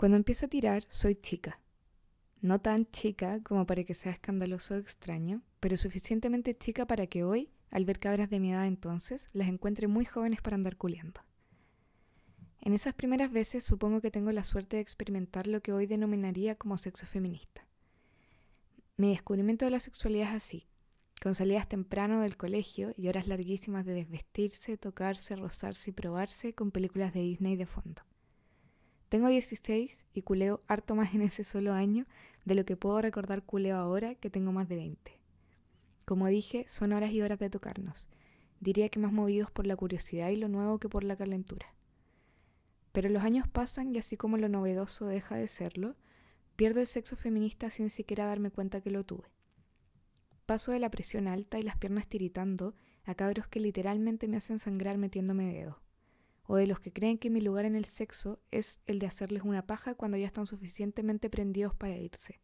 Cuando empiezo a tirar, soy chica. No tan chica como para que sea escandaloso o extraño, pero suficientemente chica para que hoy, al ver cabras de mi edad entonces, las encuentre muy jóvenes para andar culeando. En esas primeras veces supongo que tengo la suerte de experimentar lo que hoy denominaría como sexo feminista. Mi descubrimiento de la sexualidad es así, con salidas temprano del colegio y horas larguísimas de desvestirse, tocarse, rozarse y probarse con películas de Disney de fondo. Tengo 16 y culeo harto más en ese solo año de lo que puedo recordar culeo ahora que tengo más de 20. Como dije, son horas y horas de tocarnos. Diría que más movidos por la curiosidad y lo nuevo que por la calentura. Pero los años pasan y así como lo novedoso deja de serlo, pierdo el sexo feminista sin siquiera darme cuenta que lo tuve. Paso de la presión alta y las piernas tiritando a cabros que literalmente me hacen sangrar metiéndome dedo o de los que creen que mi lugar en el sexo es el de hacerles una paja cuando ya están suficientemente prendidos para irse.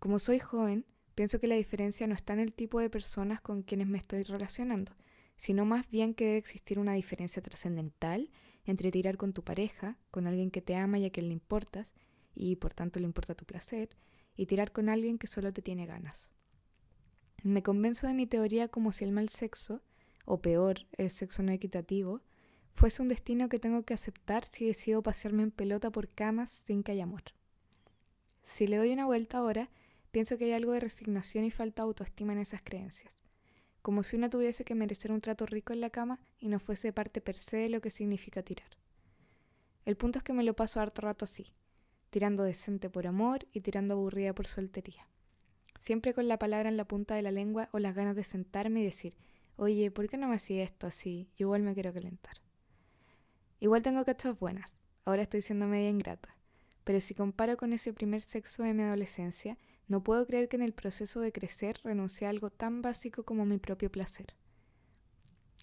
Como soy joven, pienso que la diferencia no está en el tipo de personas con quienes me estoy relacionando, sino más bien que debe existir una diferencia trascendental entre tirar con tu pareja, con alguien que te ama y a quien le importas, y por tanto le importa tu placer, y tirar con alguien que solo te tiene ganas. Me convenzo de mi teoría como si el mal sexo, o peor, el sexo no equitativo, fuese un destino que tengo que aceptar si decido pasearme en pelota por camas sin que haya amor. Si le doy una vuelta ahora, pienso que hay algo de resignación y falta de autoestima en esas creencias, como si una tuviese que merecer un trato rico en la cama y no fuese parte per se de lo que significa tirar. El punto es que me lo paso harto rato así, tirando decente por amor y tirando aburrida por soltería. Siempre con la palabra en la punta de la lengua o las ganas de sentarme y decir, oye, ¿por qué no me hacía esto así? Yo igual me quiero calentar. Igual tengo cachas buenas, ahora estoy siendo media ingrata, pero si comparo con ese primer sexo de mi adolescencia, no puedo creer que en el proceso de crecer renuncie a algo tan básico como mi propio placer.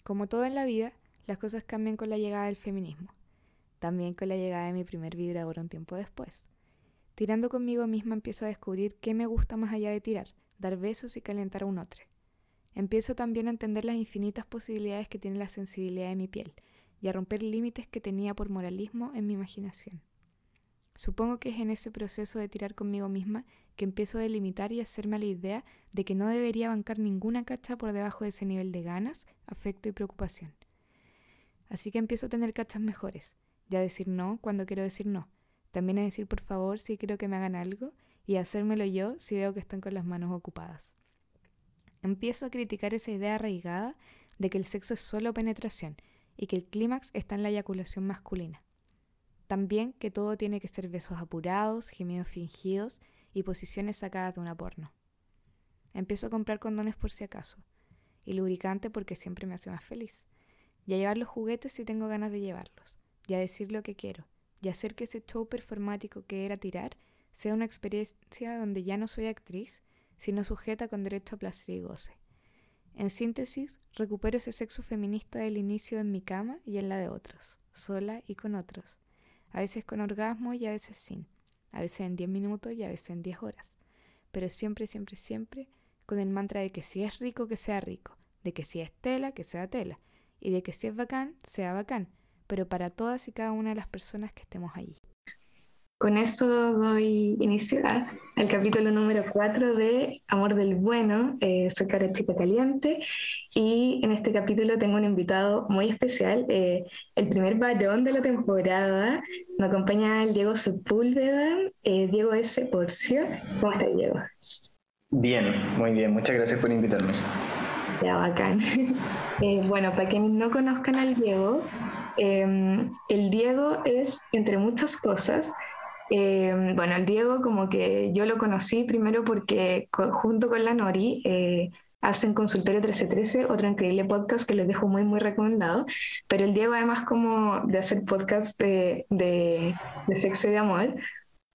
Como todo en la vida, las cosas cambian con la llegada del feminismo, también con la llegada de mi primer vibrador un tiempo después. Tirando conmigo misma empiezo a descubrir qué me gusta más allá de tirar, dar besos y calentar a un otro. Empiezo también a entender las infinitas posibilidades que tiene la sensibilidad de mi piel, y a romper límites que tenía por moralismo en mi imaginación. Supongo que es en ese proceso de tirar conmigo misma que empiezo a delimitar y hacerme la idea de que no debería bancar ninguna cacha por debajo de ese nivel de ganas, afecto y preocupación. Así que empiezo a tener cachas mejores, ya decir no cuando quiero decir no, también a decir por favor si quiero que me hagan algo y a hacérmelo yo si veo que están con las manos ocupadas. Empiezo a criticar esa idea arraigada de que el sexo es solo penetración y que el clímax está en la eyaculación masculina. También que todo tiene que ser besos apurados, gemidos fingidos y posiciones sacadas de una porno. Empiezo a comprar condones por si acaso, y lubricante porque siempre me hace más feliz, y a llevar los juguetes si tengo ganas de llevarlos, y a decir lo que quiero, y hacer que ese show performático que era tirar sea una experiencia donde ya no soy actriz, sino sujeta con derecho a placer y goce. En síntesis, recupero ese sexo feminista del inicio en mi cama y en la de otros, sola y con otros, a veces con orgasmo y a veces sin, a veces en 10 minutos y a veces en 10 horas, pero siempre, siempre, siempre con el mantra de que si es rico, que sea rico, de que si es tela, que sea tela, y de que si es bacán, sea bacán, pero para todas y cada una de las personas que estemos allí. Con eso doy inicio al capítulo número 4 de Amor del Bueno. Eh, soy Cara Chica Caliente y en este capítulo tengo un invitado muy especial, eh, el primer varón de la temporada. Me acompaña el Diego Sepúlveda, eh, Diego S. Porcio. ¿Cómo estás, Diego? Bien, muy bien. Muchas gracias por invitarme. Ya, bacán. bueno, para quienes no conozcan al Diego, el Diego es, entre muchas cosas, eh, bueno, el Diego como que yo lo conocí primero porque junto con la Nori eh, hacen Consultorio 1313, otro increíble podcast que les dejo muy, muy recomendado. Pero el Diego además como de hacer podcast de, de, de sexo y de amor,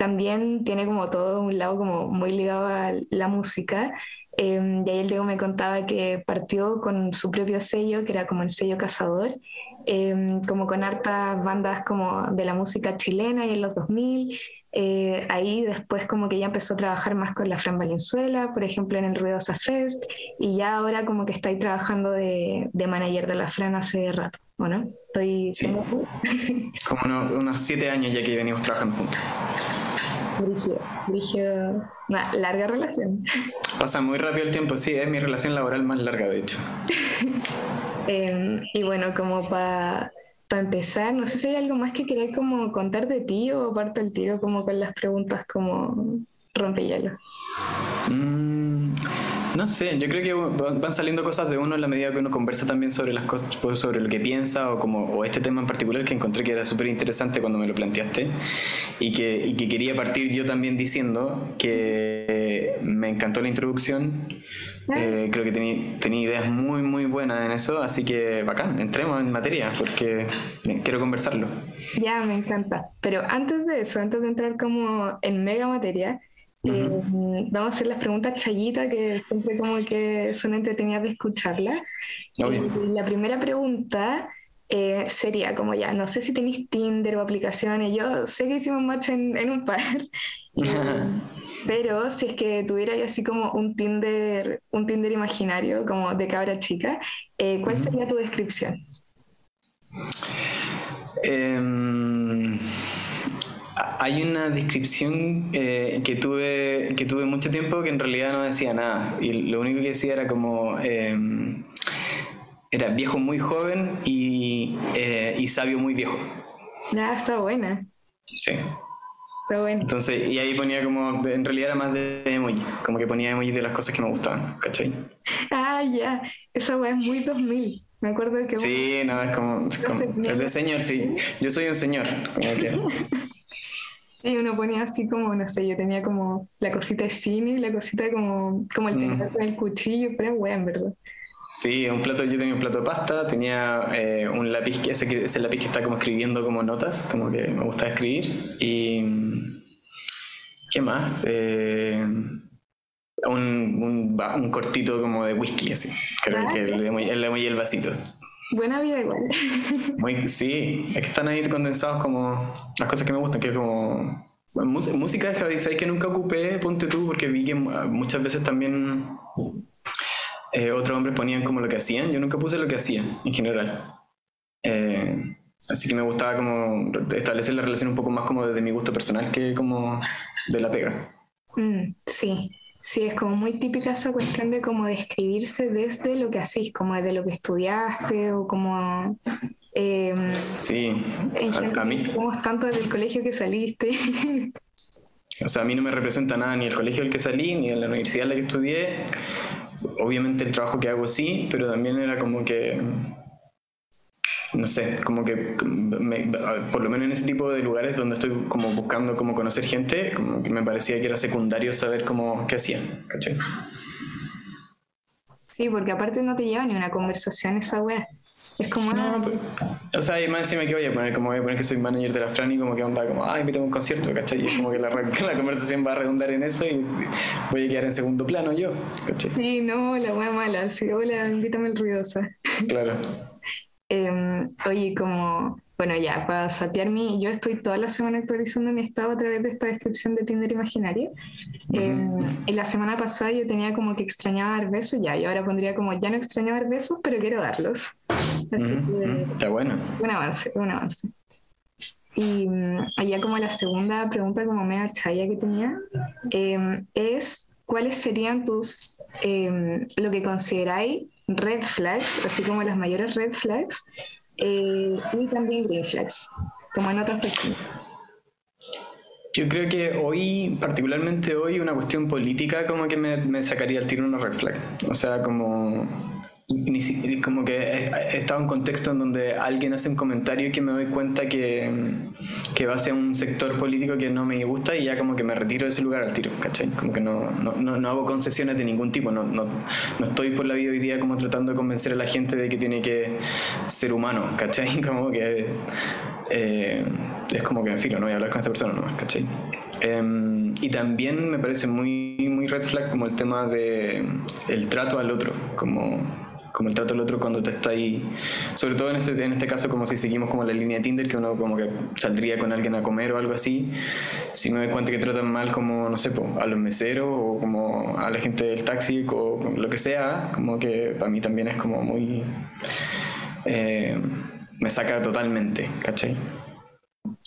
también tiene como todo un lado como muy ligado a la música. Eh, y ahí el Diego me contaba que partió con su propio sello, que era como el sello Cazador, em, como con hartas bandas como de la música chilena y en los 2000, Eh, ahí después como que ya empezó a trabajar más con la Fran Valenzuela, por ejemplo en el Ruidosa Fest, y ya ahora como que estáis trabajando de, de manager de la Fran hace rato, ¿o Estoy... como unos siete años ya que venimos trabajando juntos. Brígido, una larga relación. Pasa muy rápido el tiempo, sí, es mi relación laboral más larga, de hecho. Em, y bueno, como para empezar, no sé si hay algo más que queráis como contar de ti o parto el tiro como con las preguntas como rompehielo. Mm, no sé, yo creo que van saliendo cosas de uno en la medida que uno conversa también sobre las cosas, pues, sobre lo que piensa o como o este tema en particular que encontré que era súper interesante cuando me lo planteaste y que, y que quería partir yo también diciendo que me encantó la introducción. Eh, creo que tenía ideas muy, muy buenas en eso, así que bacán, entremos en materia porque quiero conversarlo. Ya, me encanta. Pero antes de eso, antes de entrar como en mega materia, eh, vamos a hacer las preguntas chayitas que siempre como que son entretenidas de escucharla. Eh, la primera pregunta eh, sería como ya, no sé si tenéis Tinder o aplicaciones, yo sé que hicimos match en, un par, pero si es que tuvierais así como un Tinder, un Tinder imaginario, como de cabra chica, ¿cuál sería tu descripción? Em, hay una descripción eh, que, tuve, que tuve mucho tiempo que en realidad no decía nada. Y lo único que decía era como... Em, era viejo muy joven y, eh, y sabio muy viejo. Ya, está buena. Sí. Está buena. Entonces, y ahí ponía como, en realidad era más de emoji, como que ponía emoji de las cosas que me gustaban, ¿cachai? Ah, ya, esa weá es muy 2000. Me acuerdo que... Sí, no, es como, es como el de señor, sí. Yo soy un señor. Como que... Sí, uno ponía así como, no sé, yo tenía como la cosita de cine, la cosita como, como el tenedor mm. con el cuchillo, pero bueno, en verdad. Sí, un plato, yo tenía un plato de pasta, tenía eh, un lápiz, que ese, ese lápiz que está como escribiendo como notas, como que me gusta escribir. Y. ¿Qué más? Eh, un, un, un, cortito como de whisky, así. Creo que le doy el vasito. Buena vida igual. Muy, sí, es que están ahí condensados como las cosas que me gustan, que es como... música de Javi, ¿sabes que nunca ocupé? Ponte tú, porque vi que muchas veces también eh, otros hombres ponían como lo que hacían. Yo nunca puse lo que hacían, en general. Eh, así que me gustaba como establecer la relación un poco más como desde mi gusto personal que como de la pega. Mm, sí, Sí, es como muy típica esa cuestión de como describirse desde lo que hacís, como desde lo que estudiaste o como... Eh, sí, a, a, mí... Como tanto desde el colegio que saliste. O sea, a mí no me representa nada ni el colegio al que salí, ni en la universidad en la que estudié. Obviamente el trabajo que hago sí, pero también era como que no sé, como que por lo menos en ese tipo de lugares donde estoy como buscando como conocer gente, como que me parecía que era secundario saber cómo, qué hacían, ¿cachai? Sí, porque aparte no te lleva ni una conversación esa wea. Es como no, o sea, y más encima que voy a poner, como voy a poner que soy manager de la Fran y como que onda como, ay, me tengo un concierto, ¿cachai? Y es como que la, la, conversación va a redundar en eso y voy a quedar en segundo plano yo, ¿cachai? Sí, no, la wea mala, sí, hola, invítame el ruidosa. Claro. Em, oye, como, bueno, ya, para sapearme, yo estoy toda la semana actualizando mi estado a través de esta descripción de Tinder imaginaria. Em, en la semana pasada yo tenía como que extrañaba dar besos, ya, y ahora pondría como, ya no extrañaba dar besos, pero quiero darlos. Así que, Está bueno. Un avance, un avance. Y mm, allá como la segunda pregunta como media chaya que tenía, em, es cuáles serían tus, lo que consideráis red flags, así como las mayores red flags, eh, y también green flags, como en otras personas. Yo creo que hoy, particularmente hoy, una cuestión política como que me, sacaría el tiro una red flag. O sea, como como que he, estado en contexto en donde alguien hace un comentario y que me doy cuenta que, que va hacia un sector político que no me gusta y ya como que me retiro de ese lugar al tiro, ¿cachai? Como que no, no, no, hago concesiones de ningún tipo, no, no, no, estoy por la vida hoy día como tratando de convencer a la gente de que tiene que ser humano, ¿cachai? Como que eh, es como que en filo, no voy a hablar con esta persona nomás, ¿cachai? Em, y también me parece muy, muy red flag como el tema de el trato al otro, como como el trato del otro cuando te está ahí, sobre todo en este, en este caso como si seguimos como la línea de Tinder, que uno como que saldría con alguien a comer o algo así, si me doy cuenta que tratan mal como, no sé, a los meseros o como a la gente del taxi o lo que sea, como que para mí también es como muy... Eh, me saca totalmente, ¿cachai?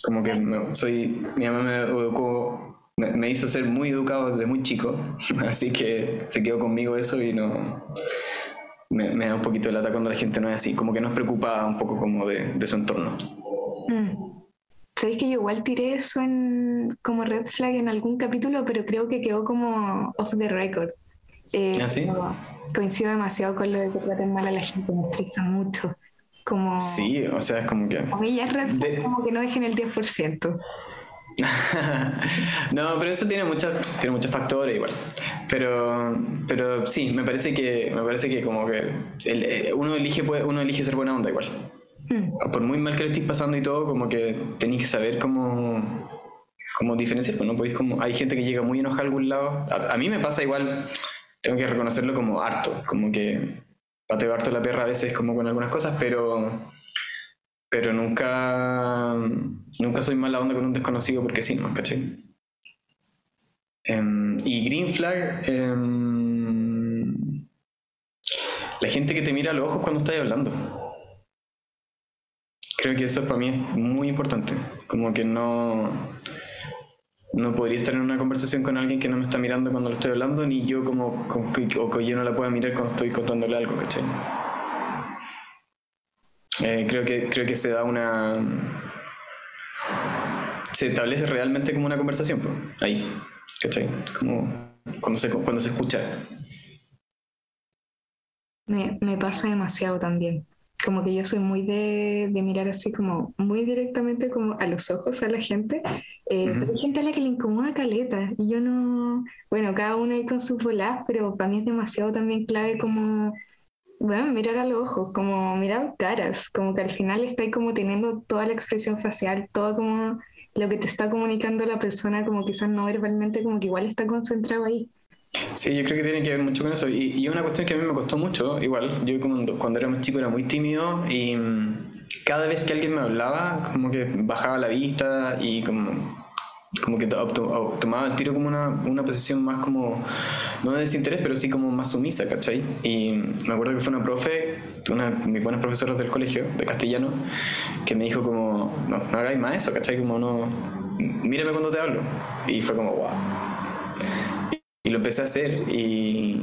Como que soy, mi mamá me educó, me, hizo ser muy educado desde muy chico, así que se quedó conmigo eso y no, me, da un poquito de lata cuando la gente no es así, como que nos preocupa un poco como de, de su entorno. Mm. Sabéis que yo igual tiré eso en, como red flag en algún capítulo, pero creo que quedó como off the record. Eh, ¿Ah, sí? Coincido demasiado con lo de que traten mal a la gente, me estresa mucho. Como, sí, o sea, es como que... A mí ya es red flag como que no dejen el 10%. no, pero eso tiene muchos, tiene muchos factores igual. Pero, pero sí, me parece que, me parece que como que eh, uno, elige, uno elige ser buena onda igual. Hmm. Por muy mal que lo estés pasando y todo, como que tenéis que saber cómo, cómo diferenciar. Pues no podéis como, hay gente que llega muy enojada a algún lado. A, mí me pasa igual, tengo que reconocerlo como harto, como que pateo harto la perra a veces como con algunas cosas, pero pero nunca, nunca soy mala onda con un desconocido porque sí, ¿no? ¿Cachai? Em, y Green Flag, em, la gente que te mira a los ojos cuando estás hablando. Creo que eso para mí es muy importante. Como que no, no podría estar en una conversación con alguien que no me está mirando cuando lo estoy hablando, ni yo como, o que yo no la pueda mirar cuando estoy contándole algo, ¿cachai? Eh, creo, que, creo que se da una... Se establece realmente como una conversación, pues, ahí, ¿cachai? Como cuando se, cuando se escucha. Me, me pasa demasiado también. Como que yo soy muy de, de, mirar así como muy directamente como a los ojos a la gente. Eh, hay gente a la que le incomoda caleta y yo no, bueno, cada uno ahí con sus bolas, pero para mí es demasiado también clave como bueno, mirar a los ojos, como mirar caras, como que al final está ahí como teniendo toda la expresión facial, todo como lo que te está comunicando la persona, como quizás no verbalmente, como que igual está concentrado ahí. Sí, yo creo que tiene que ver mucho con eso. Y, y una cuestión que a mí me costó mucho, igual, yo cuando, cuando era más chico era muy tímido y mm, cada vez que alguien me hablaba, como que bajaba la vista y como como que tomaba el tiro como una, una posición más como, no de desinterés, pero sí como más sumisa, ¿cachai? Y me acuerdo que fue una profe, una de mis buenas profesoras del colegio, de castellano, que me dijo como, no, no hagáis más eso, ¿cachai? Como no, mírame cuando te hablo. Y fue como, wow. Y, lo empecé a hacer y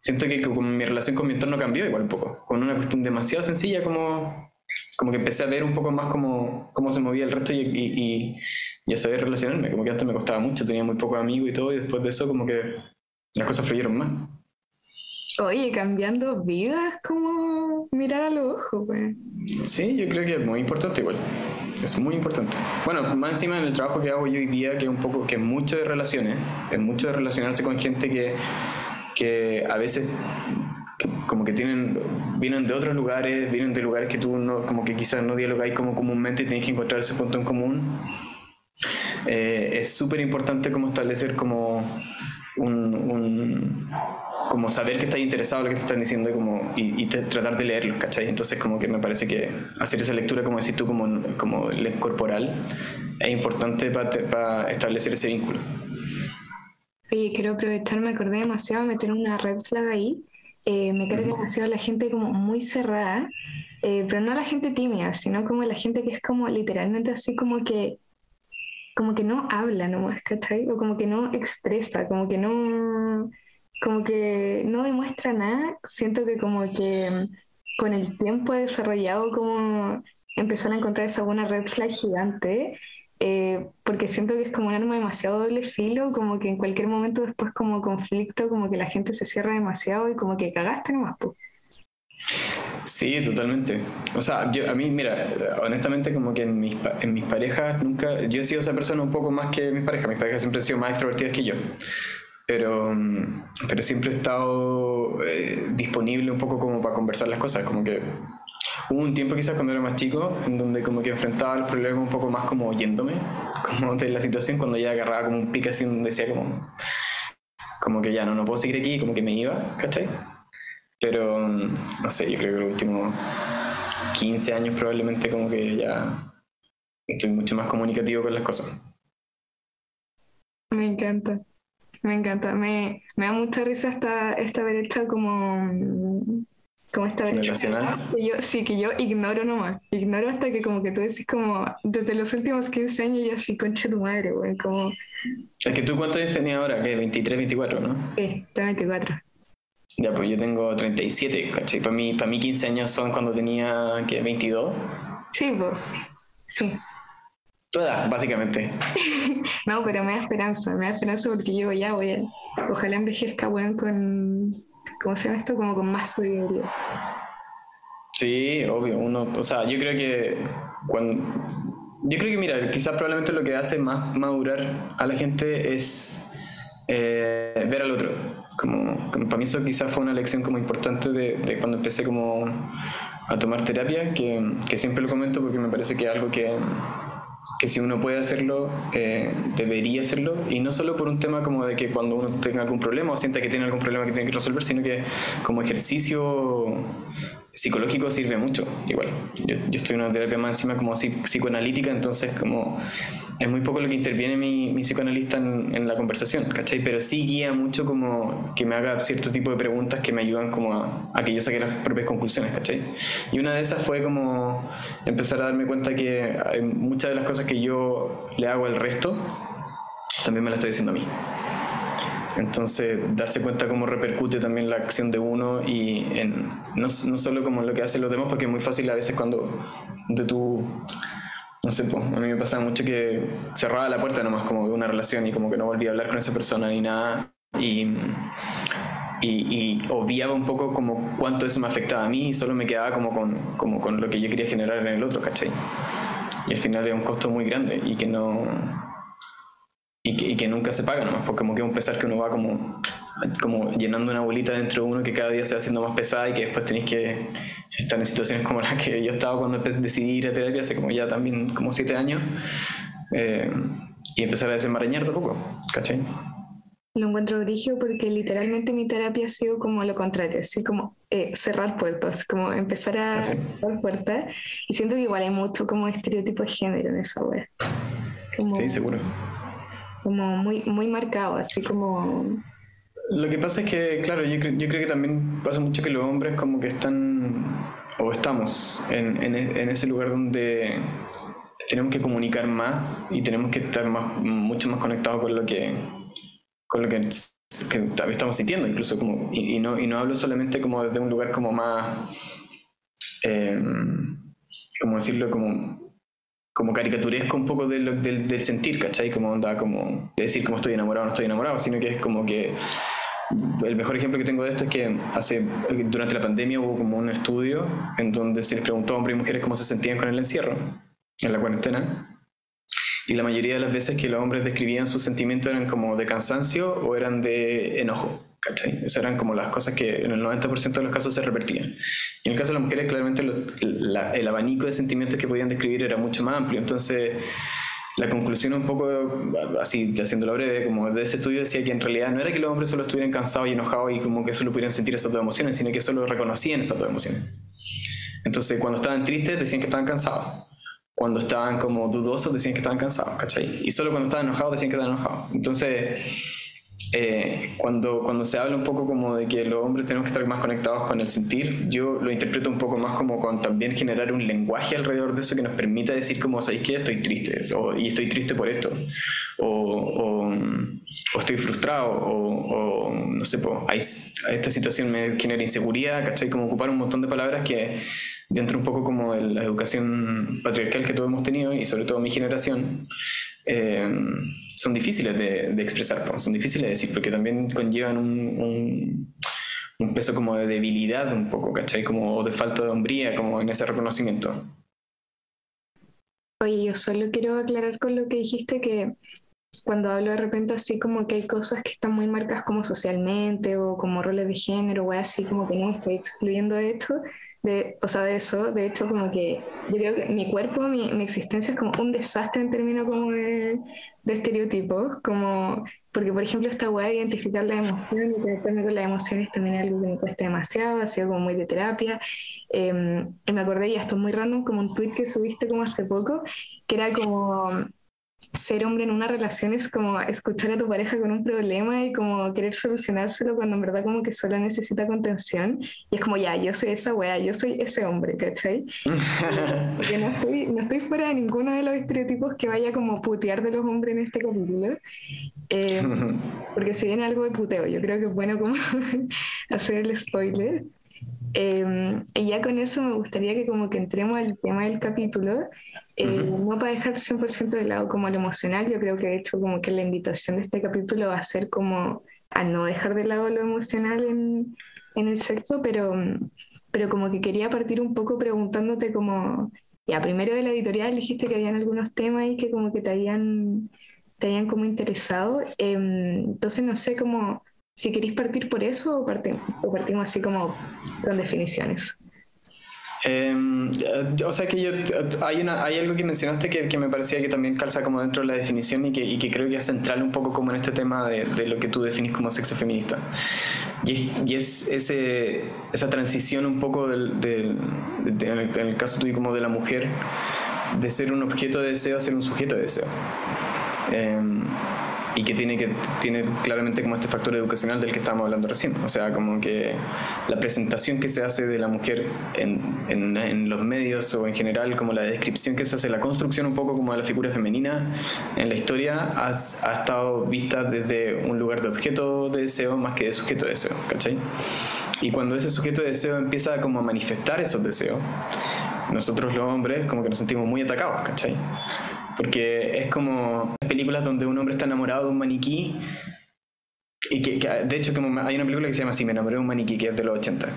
siento que mi relación con mi entorno cambió igual un poco, con una cuestión demasiado sencilla como como que empecé a ver un poco más cómo, cómo se movía el resto y, y, y, a saber relacionarme. Como que antes me costaba mucho, tenía muy pocos amigos y todo, y después de eso como que las cosas fluyeron más. Oye, cambiando vidas, como mirar a los ojos, güey. Sí, yo creo que es muy importante igual. Es muy importante. Bueno, más encima en el trabajo que hago yo hoy día, que es un poco, que es mucho de relaciones, es mucho de relacionarse con gente que, que a veces como que tienen, vienen de otros lugares, vienen de lugares que tú no, como que quizás no dialogáis como comúnmente y tienes que encontrar ese punto en común. Eh, es súper importante como establecer como un, como saber que estás interesado en lo que te están diciendo y, como, y, tratar de leerlos, ¿cachai? Entonces como que me parece que hacer esa lectura, como decís tú, como, como corporal, es importante para establecer ese vínculo. Oye, quiero aprovechar, me acordé demasiado de meter una red flag ahí, eh, me carga demasiado la gente como muy cerrada, eh, pero no la gente tímida, sino como la gente que es como literalmente así como que como que no habla nomás, ¿cachai? O como que no expresa, como que no como que no demuestra nada, siento que como que con el tiempo he desarrollado como empezar a encontrar esa buena red flag gigante eh, porque siento que es como un arma demasiado doble filo, como que en cualquier momento después como conflicto, como que la gente se cierra demasiado y como que cagaste nomás. Pues. Sí, totalmente. O sea, yo, a mí, mira, honestamente como que en mis, en mis parejas nunca, yo he sido esa persona un poco más que mis parejas, mis parejas siempre han sido más extrovertidas que yo. Pero, pero siempre he estado eh, disponible un poco como para conversar las cosas, como que Hubo un tiempo quizás cuando era más chico en donde como que enfrentaba el problema un poco más como oyéndome, como de la situación cuando ya agarraba como un pique así donde decía como, como que ya no, no puedo seguir aquí, como que me iba, ¿cachai? Pero, no sé, yo creo que los últimos 15 años probablemente como que ya estoy mucho más comunicativo con las cosas. Me encanta, me encanta. Me, me da mucha risa esta, esta hecho como como esta yo sí que yo ignoro nomás. Ignoro hasta que como que tú decís como desde los últimos 15 años y así concha tu madre güey como es que tú cuántos años tenías ahora que 23 24 ¿no? sí tengo 24 ya pues yo tengo 37 ¿cachai? para mí para mí 15 años son cuando tenía que 22 sí pues sí. Toda, básicamente. no, pero me da esperanza, me da esperanza porque yo ya voy a, ojalá envejezca, bueno, con, ¿cómo se llama esto? Como con más sabiduría. Sí, obvio. Uno, o sea, yo creo que cuando. Yo creo que, mira, quizás probablemente lo que hace más madurar a la gente es eh, ver al otro. Como, para mí eso quizás fue una lección como importante de, de cuando empecé como a tomar terapia, que, que, siempre lo comento porque me parece que es algo que, que si uno puede hacerlo, eh, debería hacerlo, y no solo por un tema como de que cuando uno tenga algún problema o sienta que tiene algún problema que tiene que resolver, sino que como ejercicio psicológico sirve mucho, igual. Yo, estoy en una terapia más encima como psicoanalítica, entonces como es muy poco lo que interviene mi, psicoanalista en, la conversación, ¿cachai? Pero sí guía mucho como que me haga cierto tipo de preguntas que me ayudan como a, a, que yo saque las propias conclusiones, ¿cachai? Y una de esas fue como empezar a darme cuenta que muchas de las cosas que yo le hago al resto, también me las estoy diciendo a mí. Entonces, darse cuenta cómo repercute también la acción de uno y en, no, no solo como lo que hacen los demás, porque es muy fácil a veces cuando de tú no sé, pues, a mí me pasaba mucho que cerraba la puerta nomás como de una relación y como que no volvía a hablar con esa persona ni nada. Y, y, obviaba un poco como cuánto eso me afectaba a mí y solo me quedaba como con, como con lo que yo quería generar en el otro, ¿cachai? Y al final era un costo muy grande y que no... Y que, y que nunca se paga nomás, porque como que es un pesar que uno va como como llenando una bolita dentro de uno que cada día se va haciendo más pesada y que después tenéis que estar en situaciones como la que yo estaba cuando decidí ir a terapia hace como ya también como siete años eh, y empezar a desenmarañar de poco, ¿cachai? Lo encuentro origen porque literalmente mi terapia ha sido como lo contrario, así como eh, cerrar puertas, como empezar a ah, cerrar puertas. Y siento que igual hay mucho como estereotipo de género en esa web. sí, seguro. Como muy, muy marcado, así como lo que pasa es que, claro, yo, yo creo que también pasa mucho que los hombres como que están, o estamos en, en, en ese lugar donde tenemos que comunicar más y tenemos que estar más, mucho más conectados con lo que, con lo que, que estamos sintiendo, incluso como, y, no, y no hablo solamente como desde un lugar como más, eh, decirlo, como como caricaturesco un poco del, del, del, sentir, ¿cachai? Como onda, como de decir cómo estoy enamorado o no estoy enamorado, sino que es como que el mejor ejemplo que tengo de esto es que hace, durante la pandemia hubo como un estudio en donde se les preguntó a hombres y mujeres cómo se sentían con el encierro, en la cuarentena. Y la mayoría de las veces que los hombres describían sus sentimientos eran como de cansancio o eran de enojo. ¿Cachai? Esas eran como las cosas que en el 90% de los casos se revertían. Y en el caso de las mujeres, claramente el abanico de sentimientos que podían describir era mucho más amplio. Entonces, la conclusión un poco, así haciéndolo breve, como de ese estudio decía que en realidad no era que los hombres solo estuvieran cansados y enojados y como que solo pudieran sentir esas dos emociones, sino que solo reconocían esas dos emociones. Entonces, cuando estaban tristes, decían que estaban cansados. Cuando estaban como dudosos, decían que estaban cansados, ¿cachai? Y solo cuando estaban enojados, decían que estaban enojados. Entonces, eh, cuando, cuando se habla un poco como de que los hombres tenemos que estar más conectados con el sentir, yo lo interpreto un poco más como con también generar un lenguaje alrededor de eso que nos permita decir como, ¿sabéis qué? Estoy triste, o, y estoy triste por esto, o, o, estoy frustrado, o, no sé, pues, esta situación me genera inseguridad, ¿cachai? Como ocupar un montón de palabras que dentro un poco como de la educación patriarcal que todos hemos tenido, y sobre todo mi generación, eh, son difíciles de, expresar, son difíciles de decir, porque también conllevan un, un, peso como de debilidad un poco, ¿cachai? Como de falta de hombría, como en ese reconocimiento. Oye, yo solo quiero aclarar con lo que dijiste que cuando hablo de repente así como que hay cosas que están muy marcadas como socialmente o como roles de género o así como que no estoy excluyendo esto, de, o sea, de eso. De hecho, como que yo creo que mi cuerpo, mi, mi existencia es como un desastre en términos como de, de estereotipos, como porque por ejemplo esta weá de identificar la emoción y conectarme con las emociones también es algo que me cuesta demasiado, ha sido como muy de terapia. Y me acordé, y esto es muy random, como un tweet que subiste como hace poco, que era como ser hombre en una relación es como escuchar a tu pareja con un problema y como querer solucionárselo cuando en verdad como que solo necesita contención y es como ya, yo soy esa wea, yo soy ese hombre, ¿cachai? Porque no estoy, no estoy fuera de ninguno de los estereotipos que vaya como putear de los hombres en este capítulo, eh, porque si viene algo de puteo, yo creo que es bueno como hacer el spoiler. Eh, y ya con eso me gustaría que como que entremos al tema del capítulo eh, no para dejar 100% de lado como lo emocional, yo creo que de hecho como que la invitación de este capítulo va a ser como a no dejar de lado lo emocional en, en el sexo, pero, pero como que quería partir un poco preguntándote como, ya, primero de la editorial dijiste que habían algunos temas y que como que te habían, te habían como interesado, em, entonces no sé cómo, si queréis partir por eso o partimos, o partimos así como con definiciones. Em, o sea que yo, hay, una, hay algo que mencionaste que, que, me parecía que también calza como dentro de la definición y que, y que creo que es central un poco como en este tema de, de lo que tú definís como sexo feminista. Y es, y es ese, esa transición un poco del, del de, en, el, caso tuyo como de la mujer, de ser un objeto de deseo a ser un sujeto de deseo. Eh, y que tiene, que tiene claramente como este factor educacional del que estábamos hablando recién. O sea, como que la presentación que se hace de la mujer en, en, en, los medios o en general, como la descripción que se hace, la construcción un poco como de la figura femenina en la historia, ha, ha estado vista desde un lugar de objeto de deseo más que de sujeto de deseo, ¿cachai? Y cuando ese sujeto de deseo empieza como a manifestar esos deseos, nosotros los hombres como que nos sentimos muy atacados, ¿cachai? Porque es como películas donde un hombre está enamorado de un maniquí. Y que, que, de hecho, como hay una película que se llama así, Me enamoré de un maniquí, que es de los 80.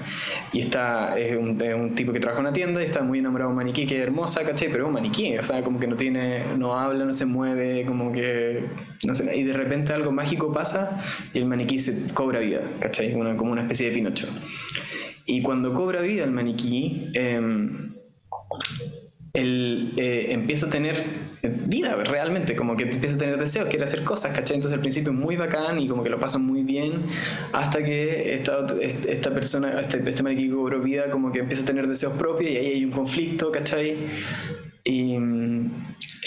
Y está, es un, es un tipo que trabaja en una tienda y está muy enamorado de un maniquí que es hermosa, ¿cachai? Pero es un maniquí, o sea, como que no tiene, no habla, no se mueve, como que, no sé, y de repente algo mágico pasa y el maniquí se cobra vida, ¿cachai? Una, como una especie de Pinocho. Y cuando cobra vida el maniquí, eh, él eh, empieza a tener vida realmente, como que empieza a tener deseos, quiere hacer cosas, ¿cachai? Entonces al principio es muy bacán y como que lo pasan muy bien, hasta que esta, esta persona, este, este maniquí cobró vida, como que empieza a tener deseos propios y ahí hay un conflicto, ¿cachai? Y,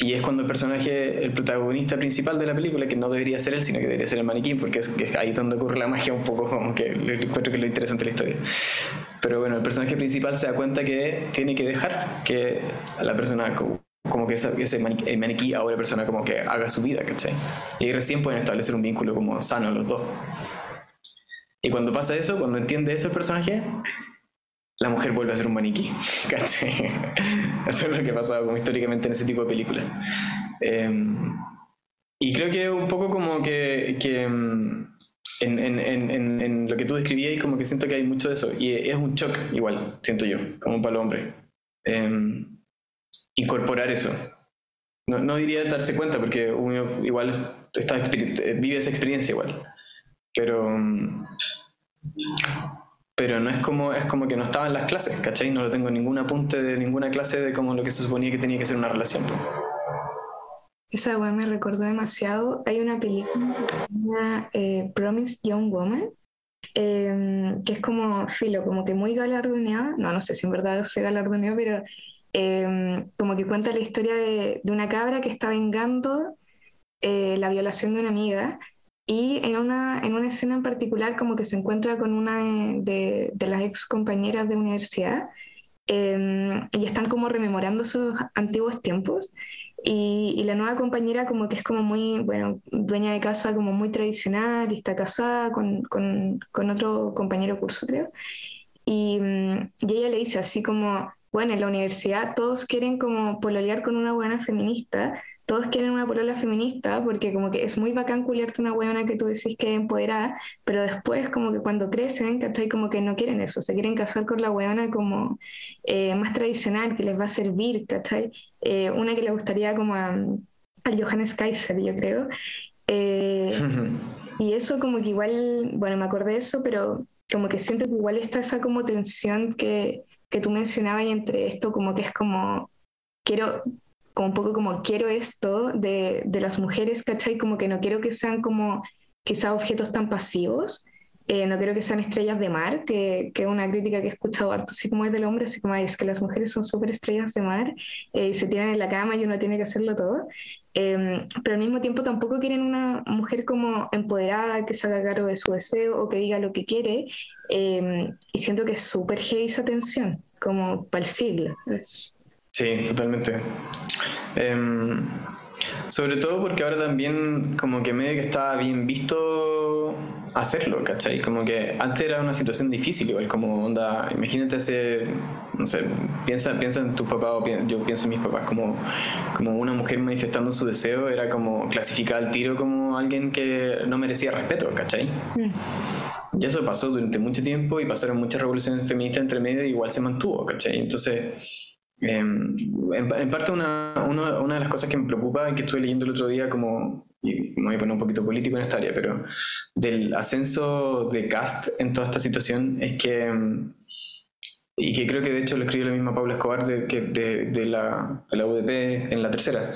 y, es cuando el personaje, el protagonista principal de la película, que no debería ser él, sino que debería ser el maniquí, porque es, es ahí donde ocurre la magia un poco, como que encuentro que es lo interesante de la historia. Pero bueno, el personaje principal se da cuenta que tiene que dejar que la persona, como, que ese maniquí, el maniquí ahora persona como que haga su vida, ¿cachai? Y ahí recién pueden establecer un vínculo como sano los dos. Y cuando pasa eso, cuando entiende eso el personaje, la mujer vuelve a ser un maniquí. Eso es lo que ha pasado como históricamente en ese tipo de películas. Eh, y creo que un poco como que, que en, en, en, en, lo que tú describías, como que siento que hay mucho de eso. Y es un shock, igual, siento yo, como para el hombre. Eh, incorporar eso. No, no, diría darse cuenta, porque uno igual está, vive esa experiencia igual. Pero. Pero no es como, es como que no estaba en las clases, ¿cachai? No lo tengo en ningún apunte de ninguna clase de como lo que se suponía que tenía que ser una relación. Esa weá me recordó demasiado. Hay una película una, eh, Promised Young Woman, eh, que es como filo, como que muy galardoneada. No, no sé si en verdad se galardoneó, pero eh, como que cuenta la historia de, de, una cabra que está vengando eh, la violación de una amiga. Y en una, en una escena en particular, como que se encuentra con una de, de, las ex compañeras de universidad y están como rememorando esos antiguos tiempos. Y, la nueva compañera como que es como muy, bueno, dueña de casa como muy tradicional y está casada con, con, con otro compañero curso, creo. Y, y, ella le dice así como, bueno, en la universidad todos quieren como pololear con una buena feminista, todos quieren una polola feminista porque como que es muy bacán culiarte una buena que tú decís que empoderada, pero después como que cuando crecen, ¿cachai? Como que no quieren eso, se quieren casar con la buena como eh, más tradicional, que les va a servir, ¿cachai? Eh, una que le gustaría como a, a Johannes Kaiser, yo creo. Eh, y eso como que igual, bueno, me acordé de eso, pero como que siento que igual está esa como tensión que que tú mencionabas y entre esto como que es como, quiero, como un poco como quiero esto de, de las mujeres, ¿cachai? Como que no quiero que sean como quizás objetos tan pasivos, eh, no creo que sean estrellas de mar, que, es una crítica que he escuchado harto, así como es del hombre, así como es que las mujeres son súper estrellas de mar eh, y se tiran en la cama y uno tiene que hacerlo todo. Em, pero al mismo tiempo tampoco quieren una mujer como empoderada, que se haga cargo de su deseo o que diga lo que quiere. Em, y siento que es súper heavy esa tensión, como para el siglo. Sí, totalmente. Em, sobre todo porque ahora también como que medio que estaba bien visto hacerlo, ¿cachai? Como que antes era una situación difícil, igual como onda, imagínate ese, no sé, piensa, piensa en tu papá o yo pienso en mis papás como, como una mujer manifestando su deseo, era como clasificar al tiro como alguien que no merecía respeto, ¿cachai? Mm. Y eso pasó durante mucho tiempo y pasaron muchas revoluciones feministas entre medio y igual se mantuvo, ¿cachai? Entonces Em, en, parte una, una, de las cosas que me preocupa y que estuve leyendo el otro día como, y me voy a poner un poquito político en esta área, pero del ascenso de Cast en toda esta situación es que, em, y que creo que de hecho lo escribió la misma Paula Escobar de, de, de, la, de la UDP en la tercera,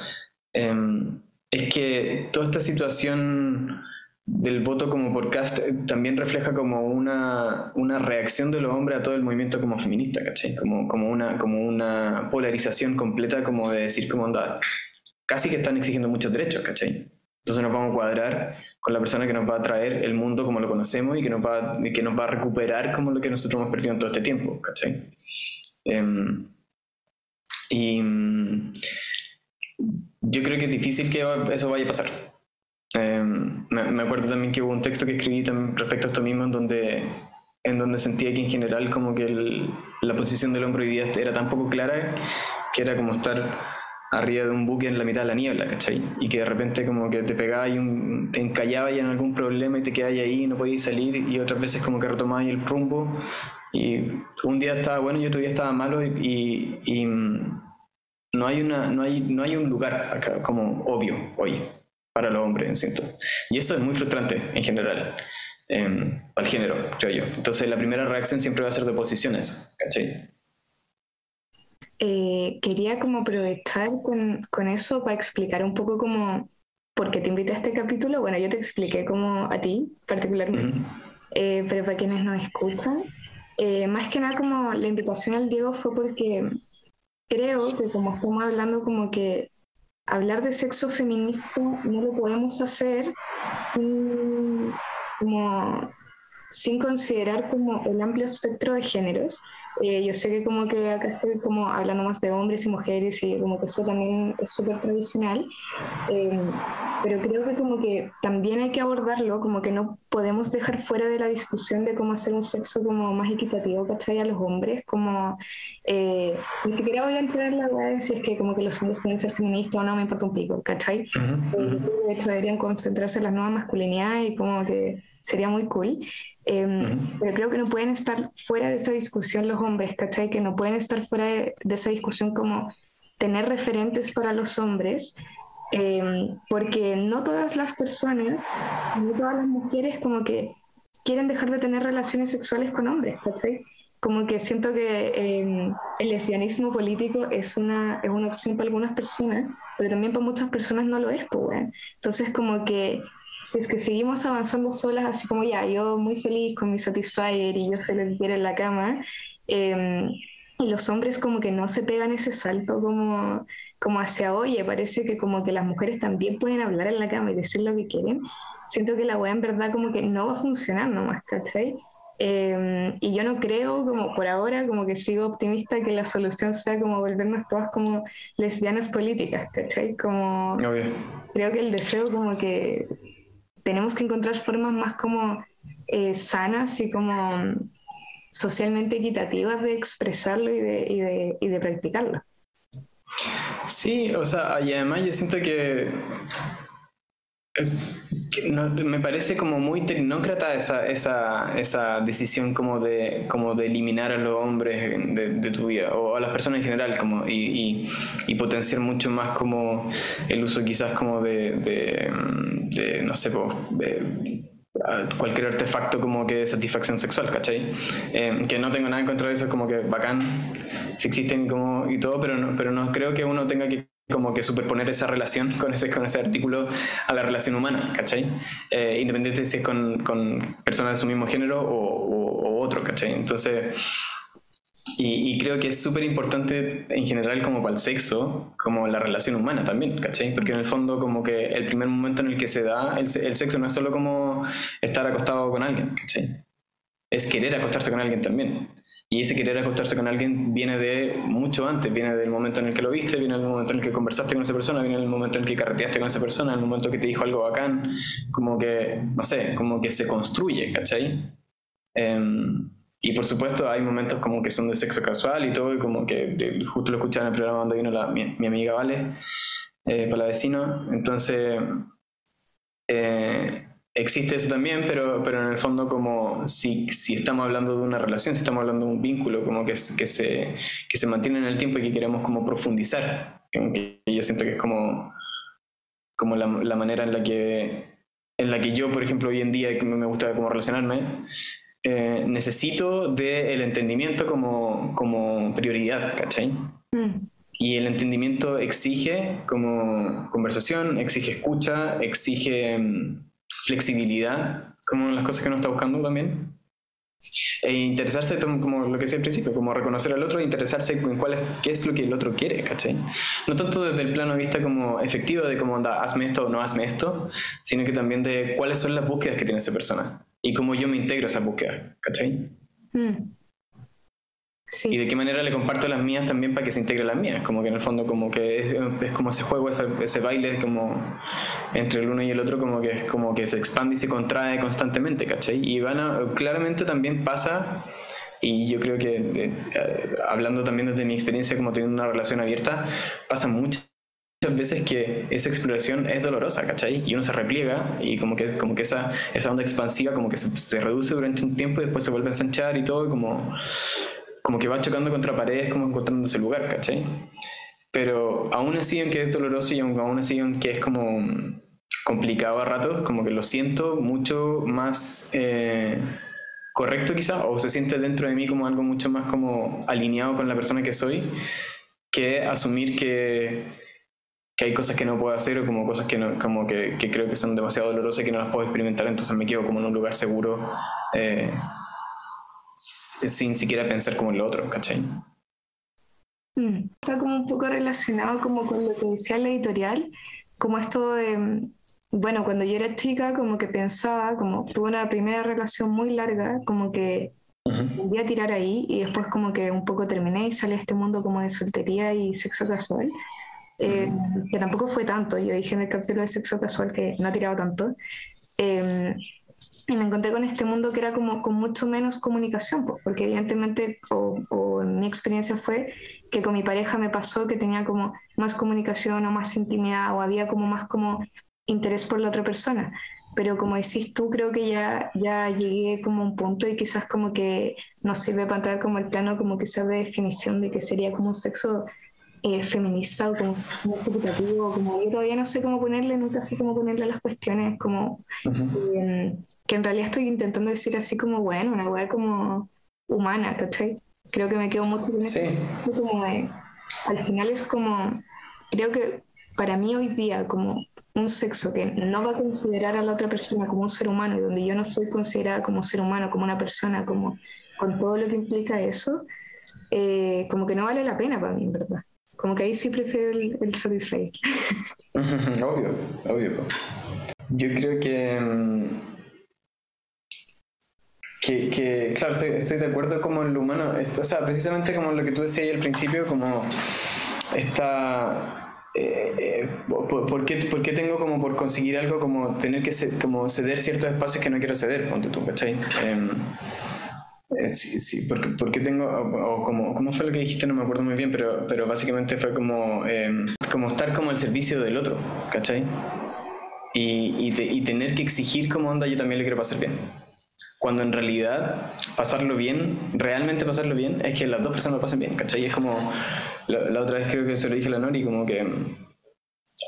em, es que toda esta situación del voto como por cast eh, también refleja como una, una reacción de los hombres a todo el movimiento como feminista, ¿cachai? Como, como, una, como una polarización completa como de decir como onda, casi que están exigiendo muchos derechos, ¿cachai? Entonces nos vamos a cuadrar con la persona que nos va a traer el mundo como lo conocemos y que nos va, que nos va a recuperar como lo que nosotros hemos perdido en todo este tiempo, ¿cachai? Em, y mm, yo creo que es difícil que eso vaya a pasar. Em, me, acuerdo también que hubo un texto que escribí respecto a esto mismo en donde, en donde sentía que en general como que la posición del hombre hoy día era tan poco clara que era como estar arriba de un buque en la mitad de la niebla, ¿cachai? Y que de repente como que te pegaba y un, te encallaba y en algún problema y te quedabas ahí y no podías salir y otras veces como que retomabas el rumbo y un día estaba bueno y otro día estaba malo y, y, mm, no hay una no hay no hay un lugar acá como obvio hoy para los hombres, siento. Y eso es muy frustrante en general, eh, al género, creo yo. Entonces la primera reacción siempre va a ser de posiciones, ¿cachai? Eh, quería como aprovechar con, con, eso para explicar un poco cómo, por qué te invité a este capítulo. Bueno, yo te expliqué como a ti particularmente, eh, pero para quienes nos escuchan, eh, más que nada como la invitación al Diego fue porque creo que como estamos hablando como que hablar de sexo feminista no lo podemos hacer como sin considerar como el amplio espectro de géneros. Eh, yo sé que como que acá estoy como hablando más de hombres y mujeres y como que eso también es súper tradicional, eh, pero creo que como que también hay que abordarlo, como que no podemos dejar fuera de la discusión de cómo hacer un sexo como más equitativo, ¿cachai? A los hombres, como eh, ni siquiera voy a entrar en la idea de si es que como que los hombres pueden ser feministas o no, me importa un pico, ¿cachai? de hecho deberían concentrarse en las nuevas masculinidades y como que sería muy cool. Em, pero creo que no pueden estar fuera de esa discusión los hombres, ¿cachai? Que no pueden estar fuera de, esa discusión como tener referentes para los hombres, em, porque no todas las personas, no todas las mujeres como que quieren dejar de tener relaciones sexuales con hombres, ¿cachai? Como que siento que em, el lesbianismo político es una, es una opción para algunas personas, pero también para muchas personas no lo es, pues, bueno. Entonces como que si es que seguimos avanzando solas, así como ya, yo muy feliz con mi Satisfyer y yo se les quiero en la cama, em, y los hombres como que no se pegan ese salto como, como hacia hoy, parece que como que las mujeres también pueden hablar en la cama y decir lo que quieren, siento que la wea en verdad como que no va a funcionar nomás, ¿cachai? Eh, y yo no creo, como por ahora, como que sigo optimista que la solución sea como volvernos todas como lesbianas políticas, ¿cachai? Como creo que el deseo como que tenemos que encontrar formas más como eh, sanas y como socialmente equitativas de expresarlo y de, y de, y de practicarlo. Sí, o sea, y además yo siento que me parece como muy tecnócrata esa, esa, esa, decisión como de, como de eliminar a los hombres de, tu vida o a las personas en general como, y, y, potenciar mucho más como el uso quizás como de, de no sé, cualquier artefacto como que de satisfacción sexual, ¿cachai? Eh, que no tengo nada en contra de eso, es como que bacán, si existen como, y todo, pero no, pero no creo que uno tenga que como que superponer esa relación con ese, con ese artículo a la relación humana, ¿cachai? Eh, independiente si es con, con, personas de su mismo género o, o otro, ¿cachai? Entonces, y, creo que es súper importante en general como para el sexo, como la relación humana también, ¿cachai? Porque en el fondo como que el primer momento en el que se da el, sexo no es solo como estar acostado con alguien, ¿cachai? Es querer acostarse con alguien también. Y ese querer acostarse con alguien viene de mucho antes, viene del momento en el que lo viste, viene del momento en el que conversaste con esa persona, viene del momento en el que carreteaste con esa persona, el momento que te dijo algo bacán, como que, no sé, como que se construye, ¿cachai? Um, y por supuesto hay momentos como que son de sexo casual y todo, y como que justo lo escuchaba en el programa donde vino la, mi, amiga Vale, eh, para la vecino. Entonces, eh, existe eso también, pero, pero en el fondo como si, si estamos hablando de una relación, si estamos hablando de un vínculo como que, que, se, que se mantiene en el tiempo y que queremos como profundizar, que yo siento que es como, como la, la manera en la que en la que yo, por ejemplo, hoy en día me gusta como relacionarme, eh, necesito del entendimiento como, como prioridad, ¿cachai? Mm. Y el entendimiento exige como conversación, exige escucha, exige mm, flexibilidad, como las cosas que uno está buscando también. E interesarse, como lo que decía al principio, como reconocer al otro e interesarse en cuál es, qué es lo que el otro quiere, ¿cachai? No tanto desde el plano de vista como efectivo de cómo anda, hazme esto o no hazme esto, sino que también de cuáles son las búsquedas que tiene esa persona y cómo yo me integro a esa búsqueda, ¿cachai? Mm. Sí. Y de qué manera le comparto las mías también para que se integre las mías, como que en el fondo como que es, como ese juego, ese, ese, baile como entre el uno y el otro como que es como que se expande y se contrae constantemente, ¿cachai? Y van a, claramente también pasa, y yo creo que eh, hablando también desde mi experiencia como teniendo una relación abierta, pasa muchas muchas veces que esa exploración es dolorosa, ¿cachai? Y uno se repliega y como que, como que esa, esa onda expansiva como que se, reduce durante un tiempo y después se vuelve a ensanchar y todo, y como, como que va chocando contra paredes, como encontrando ese lugar, ¿cachai? Pero aún así, aunque es doloroso y aún así, aunque es como complicado a ratos, como que lo siento mucho más eh, correcto quizá, o se siente dentro de mí como algo mucho más como alineado con la persona que soy, que asumir que que hay cosas que no puedo hacer o como cosas que, no, como que, que, creo que son demasiado dolorosas y que no las puedo experimentar, entonces me quedo como en un lugar seguro eh, sin siquiera pensar como en lo otro, ¿cachai? Mm, está como un poco relacionado como con lo que decía la editorial, como esto de, bueno, cuando yo era chica como que pensaba, como tuve una primera relación muy larga, como que voy a tirar ahí y después como que un poco terminé y salí a este mundo como de soltería y sexo casual. Eh, que tampoco fue tanto, yo dije en el capítulo de sexo casual que no ha tirado tanto, eh, y me encontré con este mundo que era como con mucho menos comunicación, porque evidentemente, o, o, en mi experiencia fue que con mi pareja me pasó que tenía como más comunicación o más intimidad o había como más como interés por la otra persona, pero como decís tú, creo que ya, ya llegué como a un punto y quizás como que nos sirve para entrar como el plano como que de definición de que sería como un sexo eh, feminizado, como más educativo, como yo todavía no sé cómo ponerle, nunca sé cómo ponerle las cuestiones, como em, que en realidad estoy intentando decir así como, bueno, una weá como humana, ¿cachai? Creo que me quedo mucho con eso. Como al final es como, creo que para mí hoy día, como un sexo que no va a considerar a la otra persona como un ser humano y donde yo no soy considerada como ser humano, como una persona, como con todo lo que implica eso, eh, como que no vale la pena para mí, en verdad. Como que ahí sí prefiero el, el Satisfy. obvio, obvio. Yo creo que, mm, que, que claro, estoy, de acuerdo como en lo humano, o sea, precisamente como lo que tú decías al principio, como esta... Eh, eh, ¿por, qué, ¿por, qué, tengo como por conseguir algo como tener que como ceder ciertos espacios que no quiero ceder? Ponte tú, ¿cachai? Eh, sí, sí, porque, porque tengo, o, como, ¿cómo fue lo que dijiste? No me acuerdo muy bien, pero, pero básicamente fue como, em, como estar como al servicio del otro, ¿cachai? Y, y, tener que exigir como onda, yo también le quiero pasar bien. Cuando en realidad pasarlo bien, realmente pasarlo bien, es que las dos personas lo pasen bien, ¿cachai? Es como, la, otra vez creo que se lo dije a la Nori, como que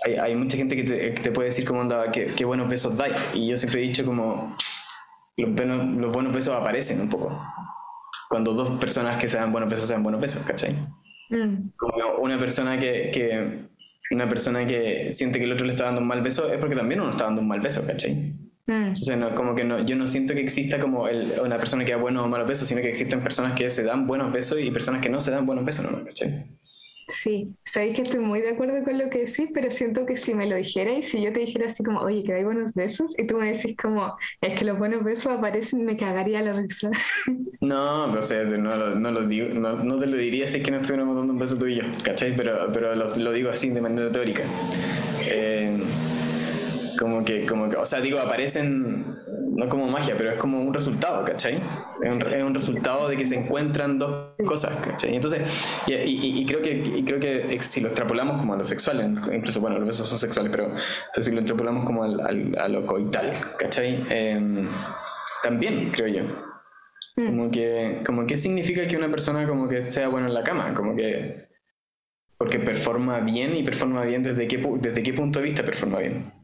hay, hay mucha gente que te, que te, puede decir como onda, qué, qué buenos besos dais. Y yo siempre he dicho como los, los buenos besos aparecen un poco. Cuando dos personas que se dan buenos besos se dan buenos besos, ¿cachai? Mm. Como una persona que, que, una persona que siente que el otro le está dando un mal beso es porque también uno está dando un mal beso, ¿cachai? Mm. no, como que no, yo no siento que exista como el, una persona que da buenos o malos besos, sino que existen personas que se dan buenos besos y personas que no se dan buenos besos, ¿no? ¿cachai? Sí, sabéis que estoy muy de acuerdo con lo que decís, pero siento que si me lo dijerais, si yo te dijera así como, oye, que hay buenos besos, y tú me decís como, es que los buenos besos aparecen, me cagaría la risa. No, o sea, no, no, lo digo, no, no, te lo diría si es que no estuviéramos dando un beso tú y ¿cachai? Pero, pero lo, lo digo así de manera teórica. Eh, como que, como que, o sea, digo, aparecen no como magia, pero es como un resultado, ¿cachai? Es un, es un resultado de que se encuentran dos cosas, ¿cachai? Entonces, y, y, creo que, y creo que si lo extrapolamos como a lo sexual, incluso, bueno, los besos son sexuales, pero, si lo extrapolamos como al, al, a lo coital, ¿cachai? Em, también, creo yo. Mm. Como que, como qué significa que una persona como que sea buena en la cama, como que... Porque performa bien y performa bien desde qué, desde qué punto de vista performa bien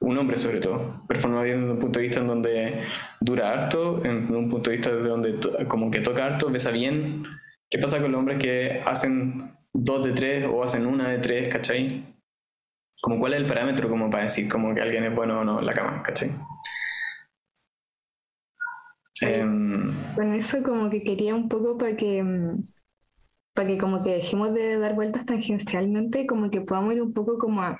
un hombre sobre todo, performa bien desde un punto de vista en donde dura harto, en un punto de vista desde donde como que toca harto, besa bien. ¿Qué pasa con los hombres que hacen dos de tres o hacen una de tres, cachai? Como cuál es el parámetro como para decir como que alguien es bueno o no en la cama, cachai? Em, con eso como que quería un poco para que para que como que dejemos de dar vueltas tangencialmente como que podamos ir un poco como a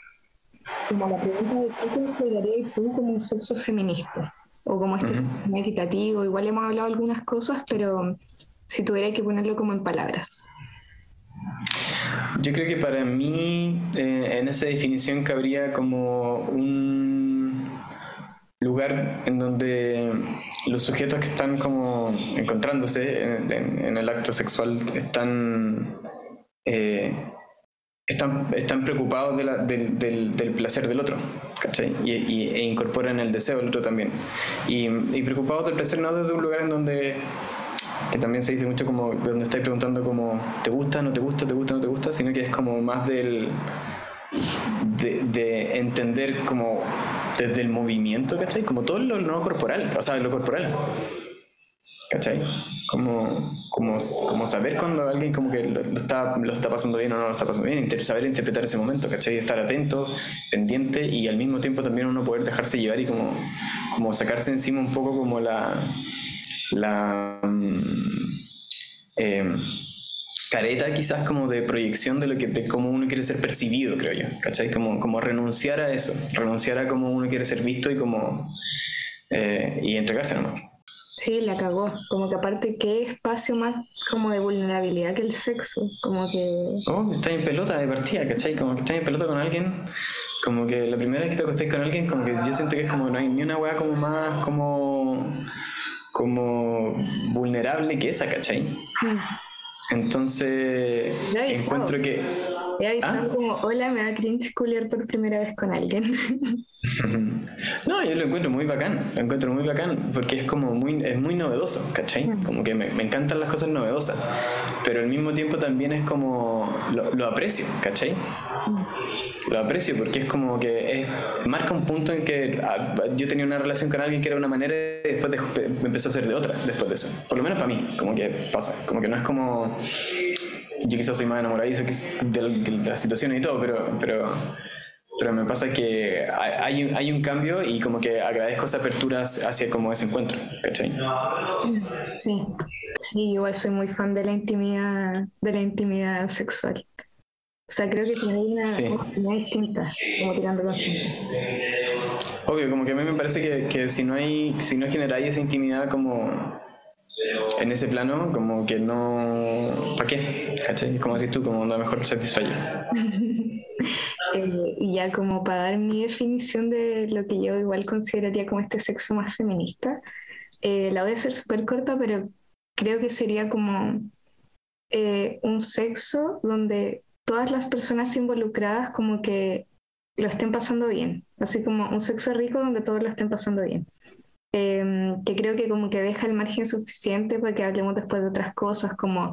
como la pregunta de qué considerarías tú como un sexo feminista o como este uh equitativo. Igual hemos hablado algunas cosas, pero si tuviera que ponerlo como en palabras. Yo creo que para mí eh, en esa definición cabría como un lugar en donde los sujetos que están como encontrándose en, el acto sexual están eh, están, están preocupados del, del, placer del otro, ¿cachai? Y, e incorporan el deseo del otro también. Y, y, preocupados del placer no desde un lugar en donde, que también se dice mucho como, donde estáis preguntando como, ¿te gusta, no te gusta, te gusta, no te gusta? Sino que es como más del, de, de entender como desde el movimiento, ¿cachai? Como todo lo no corporal, o sea, lo corporal. ¿Cachai? Como, como, como saber cuando alguien como que lo, está, lo está pasando bien o no lo está pasando bien, saber interpretar ese momento, ¿cachai? Estar atento, pendiente y al mismo tiempo también uno poder dejarse llevar y como, como sacarse encima un poco como la, la mm, em, careta quizás como de proyección de lo que de cómo uno quiere ser percibido, creo yo, ¿cachai? Como, como renunciar a eso, renunciar a cómo uno quiere ser visto y como eh, y entregarse nomás. Sí, la cagó. Como que aparte, ¿qué espacio más como de vulnerabilidad que el sexo? Como que... Oh, estás en pelota de partida, ¿cachai? Como que estás en pelota con alguien. Como que la primera vez que te acostéis con alguien, como que yo siento que es como no hay ni una weá como más como como vulnerable que esa, ¿cachai? Mm. Entonces encuentro que He avisado ¿Ah? como, hola, me da cringe culiar por primera vez con alguien. no, yo lo encuentro muy bacán, lo encuentro muy bacán, porque es como muy, es muy novedoso, ¿cachai? Mm. Como que me, me encantan las cosas novedosas, pero al mismo tiempo también es como, lo, lo aprecio, ¿cachai? Mm. Lo aprecio porque es como que es, marca un punto en que ah, yo tenía una relación con alguien que era una manera y después me empezó a hacer de otra después de eso. Por lo menos para mí, como que pasa, como que no es como yo quizás soy más enamoradizo de, de, la situación y todo, pero, pero, pero me pasa que hay, hay un cambio y como que agradezco esa apertura hacia como ese encuentro, ¿cachai? Sí, sí, igual soy muy fan de la intimidad, de la intimidad sexual. O sea, creo que tiene una, una distinta, como tirando con Obvio, como que a mí me parece que, que si no hay, si no generáis esa intimidad como en ese plano, como que no. ¿Para qué? ¿Cachai? Como decís tú, como una mejor satisfacción. Eh, y ya, como para dar mi definición de lo que yo igual consideraría como este sexo más feminista, eh, la voy a hacer súper corta, pero creo que sería como eh, un sexo donde todas las personas involucradas, como que lo estén pasando bien. Así como un sexo rico donde todos lo estén pasando bien. Em, que creo que como que deja el margen suficiente para que hablemos después de otras cosas, como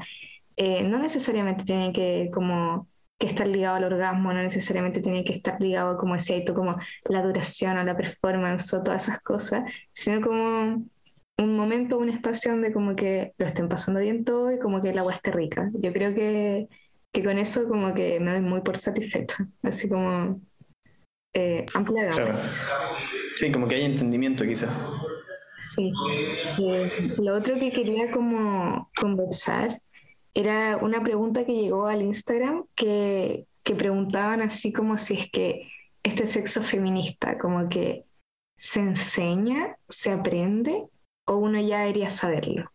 eh, no necesariamente tiene que como que estar ligado al orgasmo, no necesariamente tiene que estar ligado, como decía, como la duración o la performance o todas esas cosas, sino como un momento, un espacio donde como que lo estén pasando bien todo y como que el agua esté rica. Yo creo que, que con eso como que me doy muy por satisfecho, así como eh, amplia gama. Sí, como que hay entendimiento quizás. Sí. Eh, lo otro que quería como conversar era una pregunta que llegó al Instagram que, que preguntaban así como si es que este sexo feminista, como que se enseña, se aprende o uno ya debería saberlo.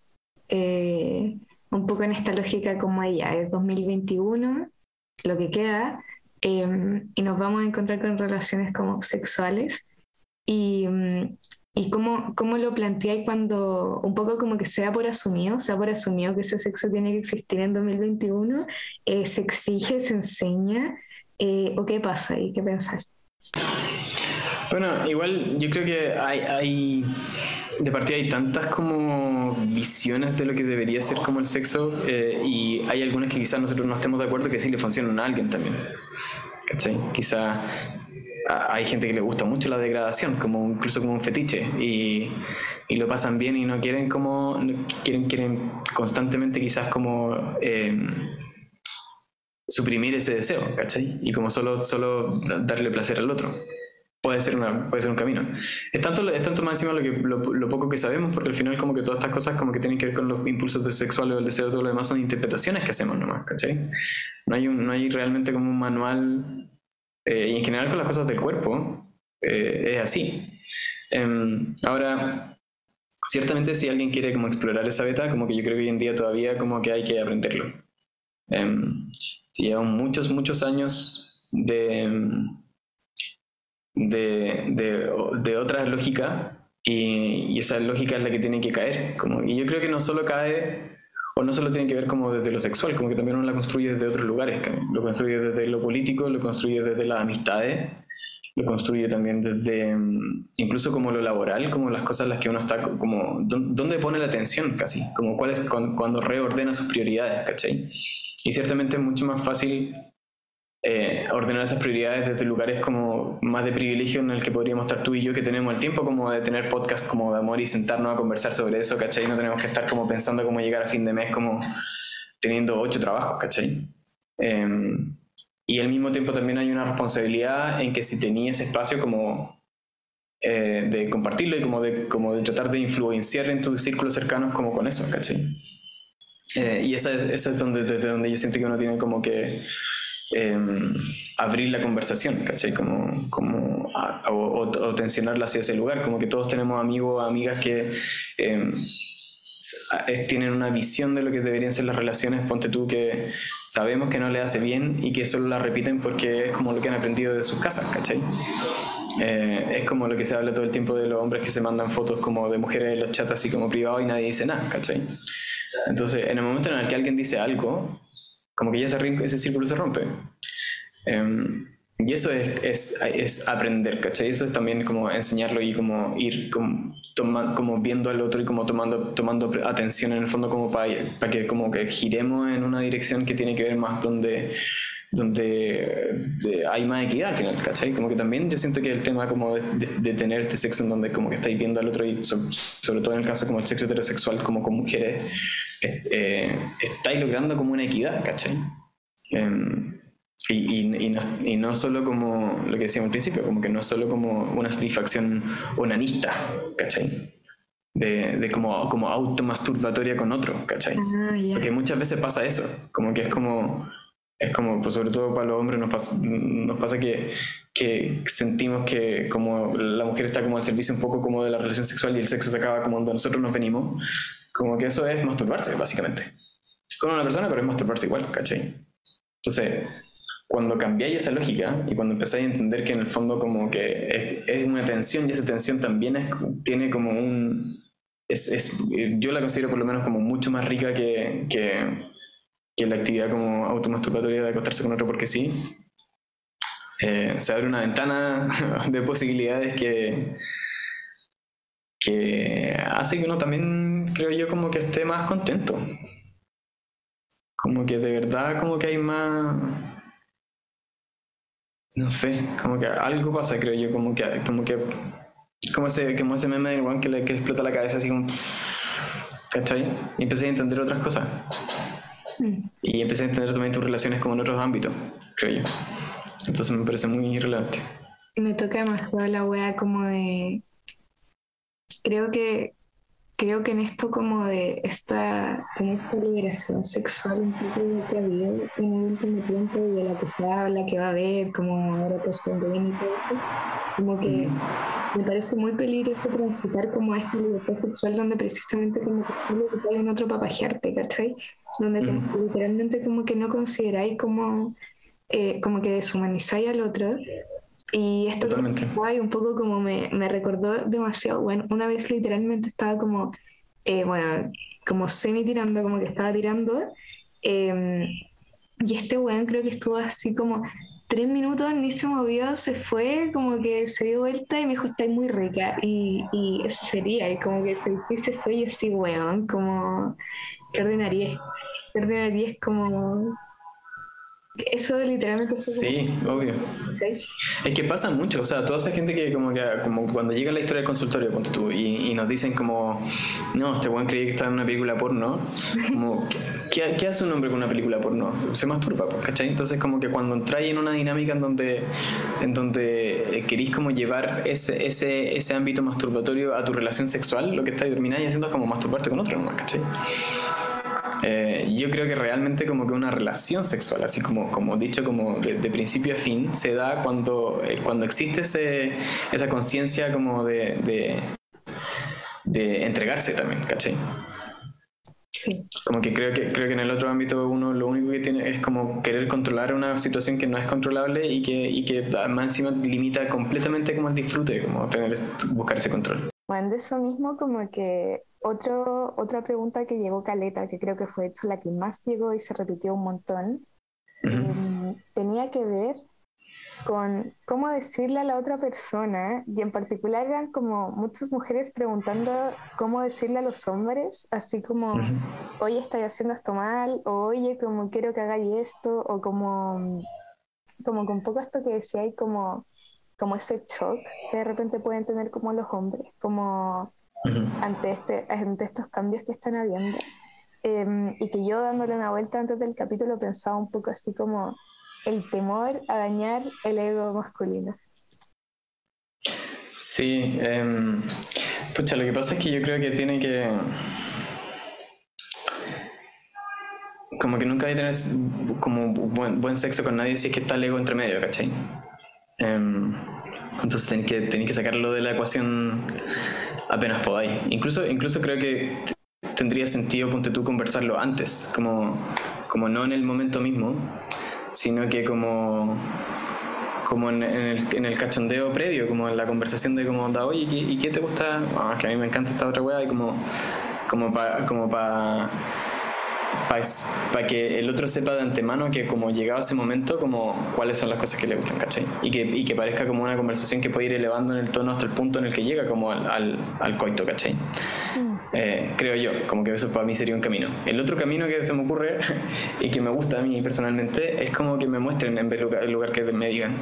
Eh, un poco en esta lógica como ella, es 2021, lo que queda, em, y nos vamos a encontrar con relaciones como sexuales. Y, mm, y cómo, cómo lo planteáis cuando un poco como que sea por asumido, sea por asumido que ese sexo tiene que existir en 2021, eh, se exige, se enseña, eh, o qué pasa y qué pensáis. Bueno, igual yo creo que hay, hay de partida hay tantas como visiones de lo que debería ser como el sexo eh, y hay algunas que quizás nosotros no estemos de acuerdo que sí le funcionan a alguien también. ¿Cachai? Quizá hay gente que le gusta mucho la degradación, como incluso como un fetiche y, y lo pasan bien y no quieren como quieren quieren constantemente quizás como eh, suprimir ese deseo, ¿cachai? Y como solo solo darle placer al otro puede ser, una, puede ser un camino. Es tanto, es tanto más encima lo, que, lo, poco que sabemos, porque al final como que todas estas cosas como que tienen que ver con los impulsos sexuales o el deseo, todo lo demás son interpretaciones que hacemos nomás, ¿cachai? No hay, un, no hay realmente como un manual, eh, y en general con las cosas del cuerpo, eh, es así. Em, ahora, ciertamente si alguien quiere como explorar esa beta, como que yo creo que hoy en día todavía como que hay que aprenderlo. Eh, llevan muchos, muchos años de em, de, de, de otra lógica y, y, esa lógica es la que tiene que caer. Como, y yo creo que no solo cae o no solo tiene que ver como desde lo sexual, como que también uno la construye desde otros lugares. Lo construye desde lo político, lo construye desde las amistades, lo construye también desde mm, incluso como lo laboral, como las cosas en las que uno está, como dónde pone la atención casi, como cuál es cuando, cuando reordena sus prioridades, ¿cachai? Y ciertamente es mucho más fácil eh, ordenar esas prioridades desde lugares como más de privilegio en el que podríamos estar tú y yo que tenemos el tiempo como de tener podcast como de amor y sentarnos a conversar sobre eso, ¿cachai? No tenemos que estar como pensando cómo llegar a fin de mes como teniendo ocho trabajos, ¿cachai? Em, y al mismo tiempo también hay una responsabilidad en que si tenía ese espacio como eh, de compartirlo y como de, como de tratar de influenciar en tus círculos cercanos como con eso, ¿cachai? Eh, y esa es, esa es donde, desde donde yo siento que uno tiene como que Em, abrir la conversación, ¿cachai? Como, como o, tensionarla hacia ese lugar, como que todos tenemos amigos o amigas que em, tienen una visión de lo que deberían ser las relaciones, ponte tú que sabemos que no le hace bien y que solo la repiten porque es como lo que han aprendido de sus casas, ¿cachai? Eh, es como lo que se habla todo el tiempo de los hombres que se mandan fotos como de mujeres en los chats así como privados y nadie dice nada, ¿cachai? Entonces, en el momento en el que alguien dice algo, como que ya ese, ese círculo se rompe. Em, y eso es, es, es, aprender, ¿cachai? Eso es también como enseñarlo y como ir como, como viendo al otro y como tomando, tomando atención en el fondo como para, para que como que giremos en una dirección que tiene que ver más donde donde hay más equidad al final, ¿cachai? Como que también yo siento que el tema como de, tener este sexo en donde como que estáis viendo al otro y sobre todo en el caso como el sexo heterosexual como con mujeres, eh, estáis logrando como una equidad, ¿cachai? Em, y, y, no, y, no, solo como lo que decíamos al principio, como que no solo como una satisfacción onanista, ¿cachai? De, de como, como automasturbatoria con otro, ¿cachai? Ah, Porque muchas veces pasa eso, como que es como, es como, pues sobre todo para los hombres nos pasa, nos pasa que, que sentimos que como la mujer está como al servicio un poco como de la relación sexual y el sexo se acaba como donde nosotros nos venimos, como que eso es masturbarse, básicamente. Con una persona, pero es masturbarse igual, ¿cachai? Entonces, cuando cambiáis esa lógica y cuando empezáis a entender que en el fondo como que es, una tensión y esa tensión también es, tiene como un... Es, es, yo la considero por lo menos como mucho más rica que, que, que la actividad como automasturbatoria de acostarse con otro porque sí. Eh, se abre una ventana de posibilidades que, que hace que uno también, creo yo, como que esté más contento. Como que de verdad, como que hay más... No sé, como que algo pasa, creo yo, como que, como que como ese, como ese meme del one que le, que explota la cabeza así como... ¿Cachai? Y empecé a entender otras cosas. Mm. Y empecé a entender también tus relaciones como en otros ámbitos, creo yo. Entonces me parece muy relevante. Me toca demasiado la wea como de... Creo que creo que en esto como de esta, como esta liberación sexual que ha habido en el último tiempo y de la que se habla, que va a haber, como ahora post y todo eso, como que me parece muy peligroso transitar como a esta libertad sexual donde precisamente como que hay un otro papajearte, ¿cachai? Donde literalmente como que no consideráis como, eh, como que deshumanizáis al otro y esto guay, un poco como me, me, recordó demasiado. Bueno, una vez literalmente estaba como, eh, bueno, como semi tirando, como que estaba tirando. Em, y este weón creo que estuvo así como tres minutos, ni se movió, se fue, como que se dio vuelta y me dijo, estáis muy rica. Y, y eso sería, y como que se se fue y yo así, weón, como, ¿qué ordenaría? Es como eso literalmente Sí, obvio. Es que pasa mucho, o sea, toda esa gente que como que como cuando llega la historia del consultorio, ponte tú, y, nos dicen como, no, este buen creí que está en una película porno, como, ¿qué, ¿qué, hace un hombre con una película porno? Se masturba, pues, ¿cachai? Entonces como que cuando entráis en una dinámica en donde, en donde queréis como llevar ese, ese, ese ámbito masturbatorio a tu relación sexual, lo que estáis termináis haciendo es como masturbarte con otro ¿cachai? Eh, yo creo que realmente como que una relación sexual, así como, como dicho, como de, principio a fin, se da cuando, eh, cuando existe ese, esa conciencia como de, de, de, entregarse también, ¿cachai? Sí. Como que creo que creo que en el otro ámbito uno lo único que tiene es como querer controlar una situación que no es controlable y que, y que más encima limita completamente como el disfrute, como tener buscar ese control. Bueno, de eso mismo como que otro, otra pregunta que llegó Caleta, que creo que fue hecho la que más llegó y se repitió un montón, em, tenía que ver con cómo decirle a la otra persona, y en particular eran como muchas mujeres preguntando cómo decirle a los hombres, así como, oye, estoy haciendo esto mal, o oye, como quiero que hagáis esto, o como, como con poco esto que decía, hay como, como ese shock que de repente pueden tener como los hombres, como ante, este, ante estos cambios que están habiendo. Em, y que yo dándole una vuelta antes del capítulo pensaba un poco así como el temor a dañar el ego masculino. Sí, eh, pucha, lo que pasa es que yo creo que tiene que... Como que nunca hay que tener como buen, buen sexo con nadie si es que está el ego entre medio, ¿cachai? Em, entonces tenéis que, tenéis que sacarlo de la ecuación apenas podáis. Incluso, incluso creo que tendría sentido, ponte tú, conversarlo antes, como, como no en el momento mismo, sino que como, como en, el, en el, cachondeo previo, como en la conversación de cómo anda, oye, ¿y qué, te gusta? Ah, que a mí me encanta esta otra weá, y como, como para... Como pa, para que el otro sepa de antemano que como llegado ese momento, como cuáles son las cosas que le gustan, ¿cachai? Y que, y que parezca como una conversación que puede ir elevando en el tono hasta el punto en el que llega como al, al, al coito, ¿cachai? Mm. Eh, creo yo, como que eso para mí sería un camino. El otro camino que se me ocurre y que me gusta a mí personalmente es como que me muestren en vez el lugar que me digan.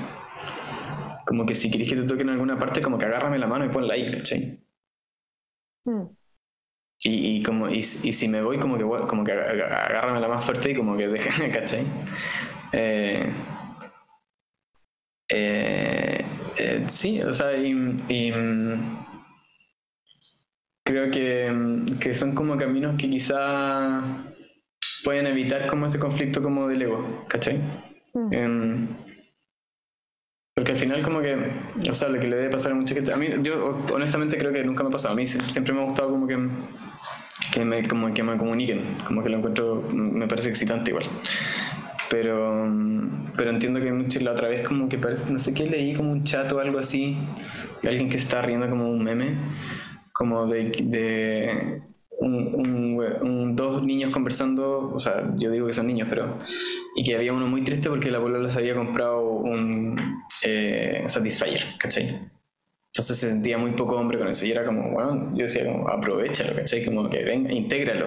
Como que si queréis que te toque en alguna parte, como que agárrame la mano y ponla ahí, ¿cachai? Mm. Y, y, como, y, y, si me voy, como que, como que agárrame la más fuerte y como que déjame, ¿cachai? Eh, eh, eh, sí, o sea, y, creo que, que, son como caminos que quizá pueden evitar como ese conflicto como del ego, ¿cachai? Mm. Porque al final como que, o sea, lo que le debe pasar a mucha gente, a mí, yo honestamente creo que nunca me ha pasado, a mí siempre me ha gustado como que, que, me, como que me comuniquen, como que lo encuentro, me parece excitante igual. Pero, pero entiendo que mucho, la otra vez como que parece, no sé qué, leí como un chat o algo así, alguien que está riendo como un meme, como de, de un, dos niños conversando, o sea, yo digo que son niños, pero. Y que había uno muy triste porque la abuela les había comprado un eh, Satisfyer, ¿cachai? Entonces se sentía muy poco hombre con eso. Y era como, bueno, yo decía, como, aprovechalo, ¿cachai? Como que venga, intégralo.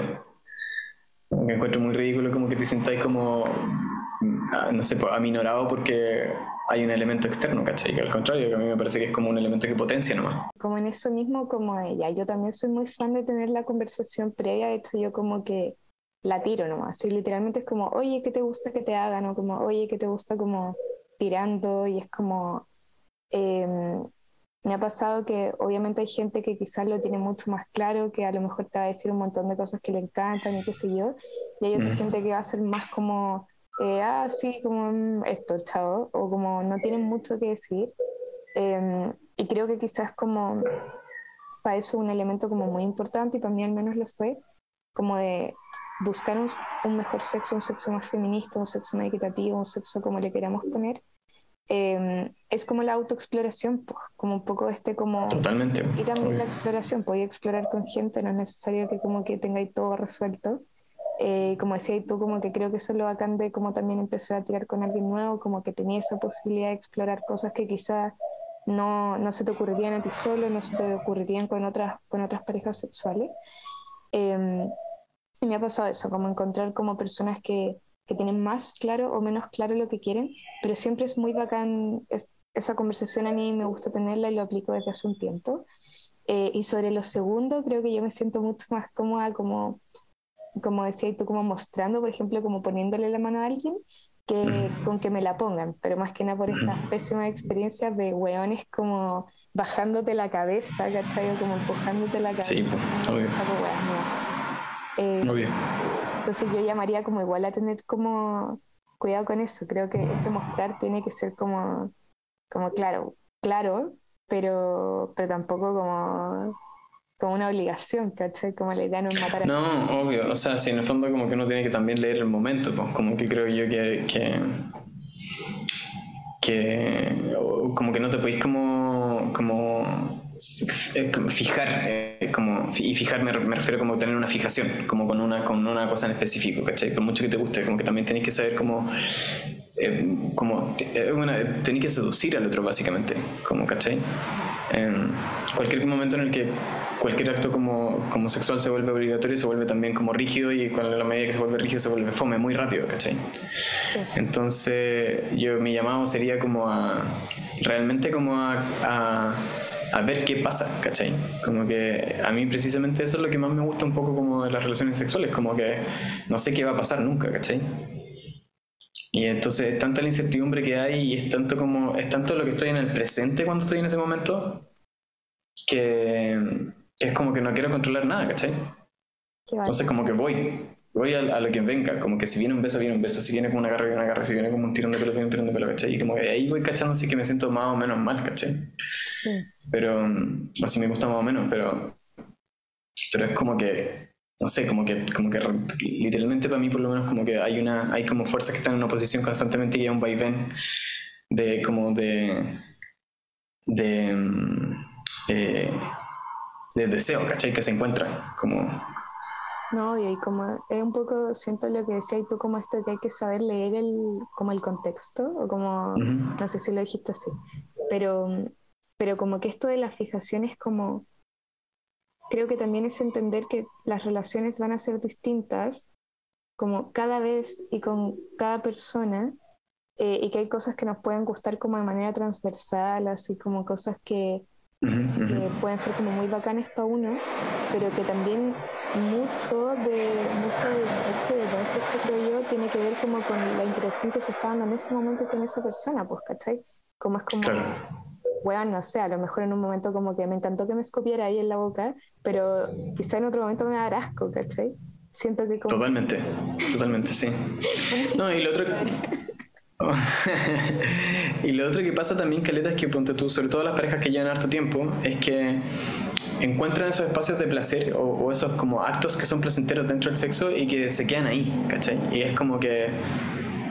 Que encuentro muy ridículo como que te sentáis como, mm, no sé, pues, aminorado porque hay un elemento externo, ¿cachai? Que al contrario, que a mí me parece que es como un elemento que potencia nomás. Como en eso mismo, como ella, yo también soy muy fan de tener la conversación previa, de hecho yo como que la tiro nomás, así literalmente es como, oye, ¿qué te gusta que te hagan? O como, oye, ¿qué te gusta como tirando? Y es como, em, me ha pasado que obviamente hay gente que quizás lo tiene mucho más claro, que a lo mejor te va a decir un montón de cosas que le encantan y qué sé yo, y hay otra gente que va a ser más como, eh, ah, sí, como mm, esto, chao, o como no tienen mucho que decir. Em, y creo que quizás como para eso un elemento como muy importante, y para mí al menos lo fue, como de buscar un, un mejor sexo, un sexo más feminista, un sexo más equitativo, un sexo como le queramos poner, Em, es como la autoexploración, pues, como un poco este como... Totalmente. Y también la exploración, podía explorar con gente, no es necesario que como que tengáis todo resuelto. Eh, como decía tú, como que creo que eso es lo bacán de como también empezar a tirar con alguien nuevo, como que tenía esa posibilidad de explorar cosas que quizás no, no, se te ocurrirían a ti solo, no se te ocurrirían con otras, con otras parejas sexuales. Eh, y me ha pasado eso, como encontrar como personas que, que tienen más claro o menos claro lo que quieren, pero siempre es muy bacán, esa conversación a mí me gusta tenerla y lo aplico desde hace un tiempo. Eh, y sobre lo segundo, creo que yo me siento mucho más cómoda como, como decía tú, como mostrando, por ejemplo, como poniéndole la mano a alguien, que con que me la pongan, pero más que nada por estas pésimas experiencias de weones como bajándote la cabeza, ¿cachai? O como empujándote la cabeza. Sí, obvio. Eh, obvio. Entonces yo llamaría como igual a tener como cuidado con eso. Creo que ese mostrar tiene que ser como, como claro, claro, pero, pero tampoco como, como una obligación, ¿cachai? Como la idea no es matar a No, obvio. O sea, si en el fondo como que uno tiene que también leer el momento, pues como que creo yo que, que, que como que no te podéis como, como fijar, eh, como, y fijar me, refiero como tener una fijación, como con una, con una cosa en específico, ¿cachai? Por mucho que te guste, como que también tenéis que saber cómo, eh, como, eh, tenéis que seducir al otro básicamente, como, ¿cachai? En cualquier momento en el que cualquier acto como, como sexual se vuelve obligatorio, se vuelve también como rígido y con la medida que se vuelve rígido se vuelve fome muy rápido, ¿cachai? Entonces yo mi llamado sería como a, realmente como a a ver qué pasa, ¿cachai? Como que a mí precisamente eso es lo que más me gusta un poco como de las relaciones sexuales, como que no sé qué va a pasar nunca, ¿cachai? Y entonces es tanta la incertidumbre que hay y es tanto como es tanto lo que estoy en el presente cuando estoy en ese momento que, es como que no quiero controlar nada, ¿cachai? Entonces como que voy, voy a, lo que venga, como que si viene un beso, viene un beso, si viene como una garra, viene una garra, si viene como un tirón de pelo, viene un tirón de pelo, ¿cachai? Y como que ahí voy cachando así que me siento más o menos mal, ¿cachai? Sí. Pero, o si me gusta más o menos, pero, pero es como que, no sé, como que, como que literalmente para mí por lo menos como que hay una, hay como fuerzas que están en oposición constantemente y hay un vaivén de como de, de, mm, eh, de deseo, ¿cachai? Que se encuentra como no, y como es un poco, siento lo que decía y tú como esto que hay que saber leer el, como el contexto, o como, no sé si lo dijiste así, pero, pero como que esto de la fijación es como, creo que también es entender que las relaciones van a ser distintas, como cada vez y con cada persona, eh, y que hay cosas que nos pueden gustar como de manera transversal, así como cosas que, que pueden ser como muy bacanes para uno, pero que también mucho de mucho del sexo y del buen sexo creo yo tiene que ver como con la interacción que se está dando en ese momento con esa persona, pues, ¿cachai? Como es como, bueno, no sé, a lo mejor en un momento como que me encantó que me escupiera ahí en la boca, pero quizá en otro momento me da asco, ¿cachai? Siento que como... Totalmente, totalmente, sí. No, y lo otro... y lo otro que pasa también, Caleta, es que ponte tú, sobre todo las parejas que llevan harto tiempo, es que encuentran esos espacios de placer o, esos como actos que son placenteros dentro del sexo y que se quedan ahí, ¿cachai? Y es como que,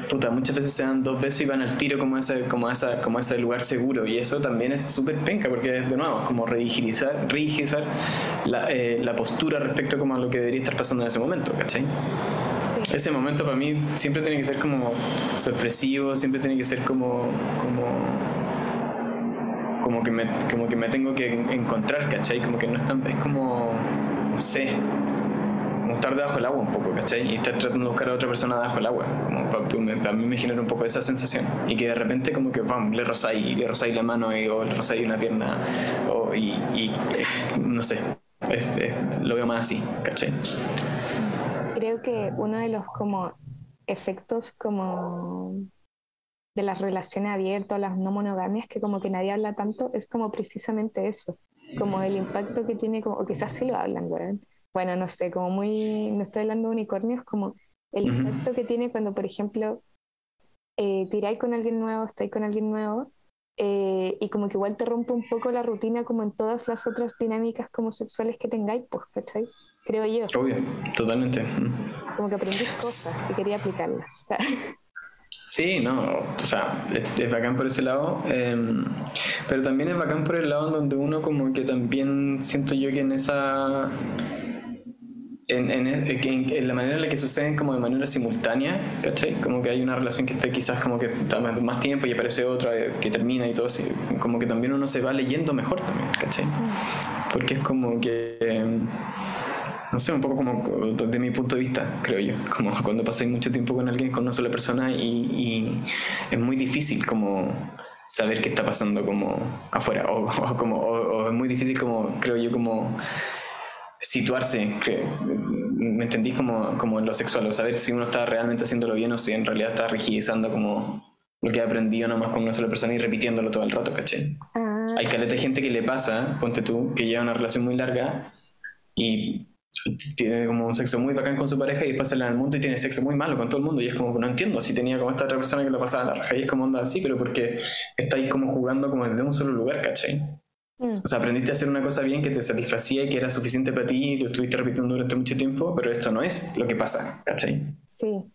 puta, muchas veces se dan dos besos y van al tiro como ese, como esa, como ese lugar seguro y eso también es súper penca porque de nuevo, como rigidizar, rigidizar la, eh, la postura respecto como a lo que debería estar pasando en ese momento, ¿cachai? ese momento para mí siempre tiene que ser como sorpresivo, siempre tiene que ser como, como, como que me, como que me tengo que encontrar, ¿cachai? Como que no es tan, es como, no sé, estar debajo del agua un poco, ¿cachai? Y estar tratando de buscar a otra persona debajo del agua. Como a mí me genera un poco esa sensación. Y que de repente como que, vamos, le rozáis, le rozáis la mano y, o le rozáis una pierna o, y, y no sé, lo veo más así, ¿cachai? Creo que uno de los como efectos como de las relaciones abiertas, las no monogamias, que como que nadie habla tanto, es como precisamente eso, como el impacto que tiene, como, o quizás sí lo hablan, Bueno, no sé, como muy, no estoy hablando de unicornios, como el impacto que tiene cuando, por ejemplo, eh, tiráis con alguien nuevo, estáis con alguien nuevo, eh, y como que igual te rompe un poco la rutina como en todas las otras dinámicas como sexuales que tengáis, pues, ¿cachai? Creo yo. Obvio, totalmente. Como que aprendís cosas y quería aplicarlas. Sí, no, o sea, es, bacán por ese lado, em, pero también es bacán por el lado donde uno como que también siento yo que en esa... En, en, la manera en la que suceden como de manera simultánea, ¿cachai? Como que hay una relación que está quizás como que está más tiempo y aparece otra que termina y todo así, como que también uno se va leyendo mejor también, ¿cachai? Porque es como que... No sé, un poco como desde mi punto de vista, creo yo, como cuando pasáis mucho tiempo con alguien, con una sola persona y, es muy difícil como saber qué está pasando como afuera o, como o, es muy difícil como creo yo como situarse me entendís como, como en lo sexual o saber si uno está realmente haciéndolo bien o si en realidad está rigidizando como lo que ha aprendido nomás con una sola persona y repitiéndolo todo el rato, ¿caché? Ah. Hay caleta de gente que le pasa, ponte tú, que lleva una relación muy larga y tiene como un sexo muy bacán con su pareja y después sale al mundo y tiene sexo muy malo con todo el mundo y es como no entiendo si tenía como esta otra persona que lo pasaba a la raja y es como onda así pero porque estáis como jugando como desde un solo lugar ¿cachai? Mm. O sea, aprendiste a hacer una cosa bien que te satisfacía y que era suficiente para ti y lo estuviste repitiendo durante mucho tiempo, pero esto no es lo que pasa, ¿cachai? Sí,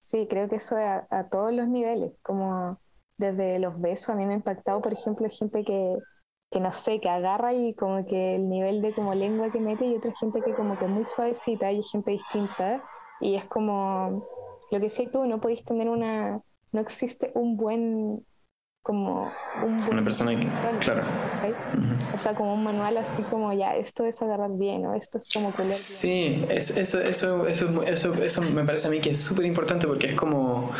sí, creo que eso a, a todos los niveles, como desde los besos, a mí me ha impactado, por ejemplo, gente que, que no sé, que agarra y como que el nivel de como lengua que mete y otra gente que como que muy suavecita y gente distinta y es como lo que sé tú, no podéis tener una, no existe un buen como un una persona que, claro. o sea como un manual así como ya esto es agarrar bien o esto es como comer sí eso, eso, eso, eso, eso me parece a mí que es súper importante porque es como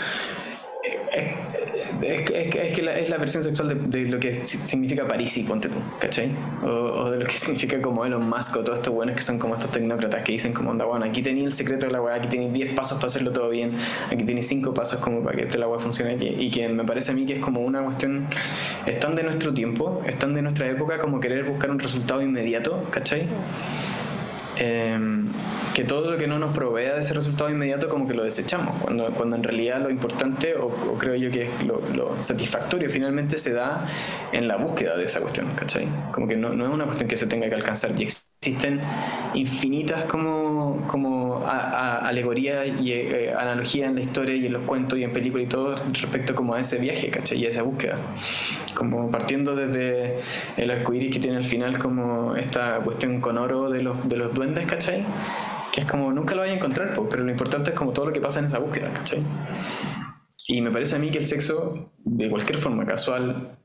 es, que la, es la versión sexual de, lo que significa París y ponte tú, ¿cachai? O, de lo que significa como Elon Musk o todos estos buenos que son como estos tecnócratas que dicen como, onda, bueno, aquí tenéis el secreto de la weá, aquí tenéis 10 pasos para hacerlo todo bien, aquí tenéis 5 pasos como para que este la funcione y que me parece a mí que es como una cuestión, están de nuestro tiempo, están de nuestra época como querer buscar un resultado inmediato, ¿cachai? Em, que todo lo que no nos provea de ese resultado inmediato como que lo desechamos, cuando, cuando en realidad lo importante, o, creo yo que lo, lo, satisfactorio finalmente se da en la búsqueda de esa cuestión, ¿cachai? Como que no, no es una cuestión que se tenga que alcanzar y existen infinitas como, como alegorías y eh, analogías en la historia y en los cuentos y en películas y todo respecto como a ese viaje, ¿cachai? Y a esa búsqueda. Como partiendo desde el arco iris que tiene al final como esta cuestión con oro de los, de los duendes, ¿cachai? que es como nunca lo vaya a encontrar, pero lo importante es como todo lo que pasa en esa búsqueda, ¿cachai? Y me parece a mí que el sexo, de cualquier forma, casual,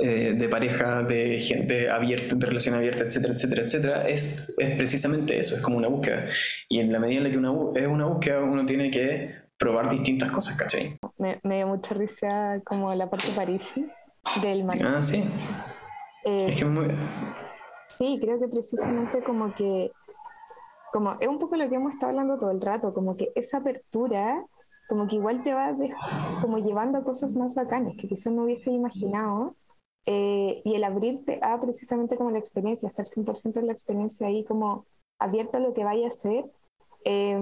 eh, de pareja, de gente abierta, de relación abierta, etcétera, etcétera, etcétera, es, es, precisamente eso, es como una búsqueda. Y en la medida en la que una, es una búsqueda, uno tiene que probar distintas cosas, ¿cachai? Me, me dio mucha risa como la parte París del marido. Ah, sí. Eh, es que muy... Sí, creo que precisamente como que como es un poco lo que hemos estado hablando todo el rato, como que esa apertura, como que igual te va como llevando a cosas más bacanas que quizás no hubiese imaginado, eh, y el abrirte a precisamente como la experiencia, estar 100% en la experiencia ahí como abierto a lo que vaya a ser, eh,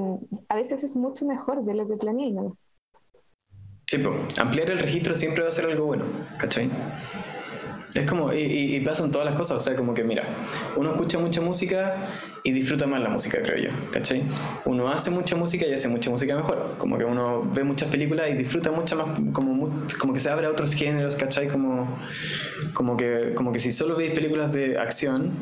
a veces es mucho mejor de lo que planeé. Sí, pues, ampliar el registro siempre va a ser algo bueno, ¿cachai? Es como, y, y, pasan todas las cosas, o sea, como que mira, uno escucha mucha música y disfruta más la música, creo yo, ¿cachai? Uno hace mucha música y hace mucha música mejor, como que uno ve muchas películas y disfruta mucho más, como, como que se abre a otros géneros, ¿cachai? Como, como, que, como que si solo veis películas de acción,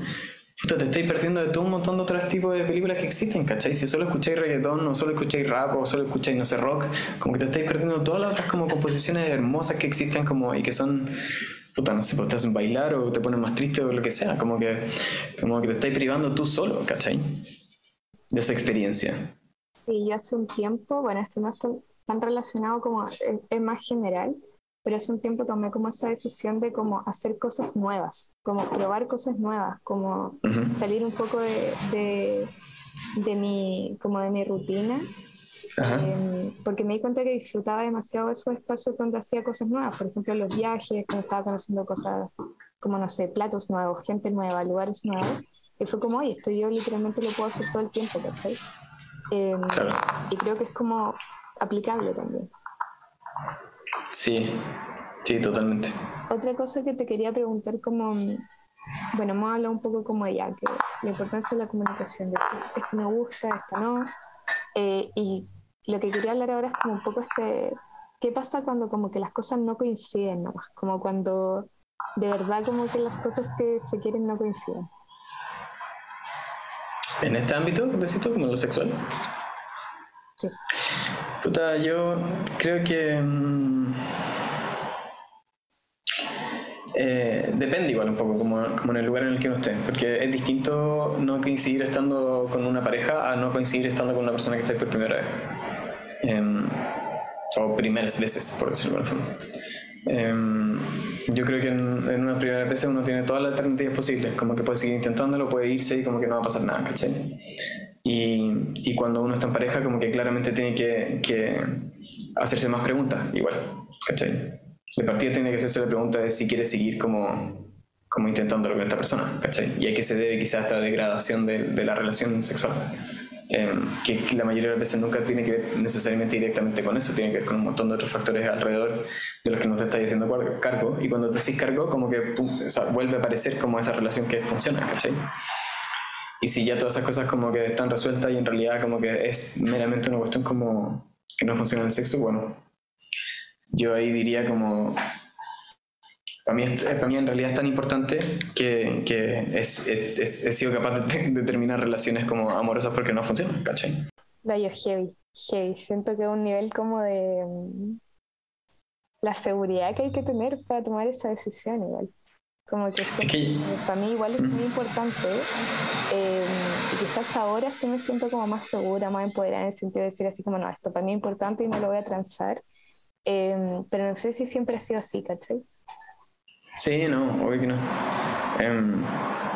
te estáis perdiendo de todo un montón de otros tipos de películas que existen, ¿cachai? Si solo escucháis reggaetón, o solo escucháis rap, o solo escucháis, no sé, rock, como que te estáis perdiendo todas las otras como composiciones hermosas que existen como, y que son puta, no sé, pues te hacen bailar o te ponen más triste o lo que sea, como que, como que te estáis privando tú solo, ¿cachai? de esa experiencia. Sí, yo hace un tiempo, bueno, esto no está tan relacionado como es, más general, pero hace un tiempo tomé como esa decisión de como hacer cosas nuevas, como probar cosas nuevas, como salir un poco de, de, de, mi, como de mi rutina Em, porque me di cuenta que disfrutaba demasiado esos espacios cuando hacía cosas nuevas, por ejemplo, los viajes, cuando estaba conociendo cosas como, no sé, platos nuevos, gente nueva, lugares nuevos. Y fue como, oye, esto yo literalmente lo puedo hacer todo el tiempo, ¿cachai? Em, y creo que es como aplicable también. Sí, sí, totalmente. Otra cosa que te quería preguntar como, bueno, hemos hablado un poco como ya, que la importancia de la comunicación, de esto me gusta, esto no, eh, y lo que quería hablar ahora es como un poco este, ¿qué pasa cuando como que las cosas no coinciden nomás? Como cuando de verdad como que las cosas que se quieren no coinciden. ¿En este ámbito, necesito como lo sexual? Sí. Puta, yo creo que... Mm, eh, depende igual un poco, como, como, en el lugar en el que uno esté, porque es distinto no coincidir estando con una pareja a no coincidir estando con una persona que está por primera vez. Em, o primeras veces, por decirlo de alguna forma. Em, yo creo que en, en una primera vez uno tiene todas las alternativas posibles, como que puede seguir intentándolo, puede irse y como que no va a pasar nada, ¿cachai? Y, y cuando uno está en pareja, como que claramente tiene que, que hacerse más preguntas, igual, ¿cachai? De partida tiene que hacerse la pregunta de si quiere seguir como, como intentándolo con esta persona, ¿cachai? Y a qué se debe quizás esta degradación de, de la relación sexual. Em, que la mayoría de las veces nunca tiene que ver necesariamente directamente con eso, tiene que ver con un montón de otros factores alrededor de los que no te estás haciendo cargo. Y cuando te haces cargo, como que o sea, vuelve a aparecer como esa relación que funciona, ¿cachai? Y si ya todas esas cosas como que están resueltas y en realidad como que es meramente una cuestión como que no funciona el sexo, bueno, yo ahí diría como para mí, para mí en realidad es tan importante que, que es, he sido capaz de, terminar relaciones como amorosas porque no funcionan, ¿cachai? yo heavy, heavy. Siento que es un nivel como de mm, la seguridad que hay que tener para tomar esa decisión igual. Como que, para mí igual es muy importante em, y quizás ahora sí me siento como más segura, más empoderada en el sentido de decir así como, no, esto para mí es importante y no lo voy a transar. Em, pero no sé si siempre ha sido así, ¿cachai? Sí, no, obvio que no. Em,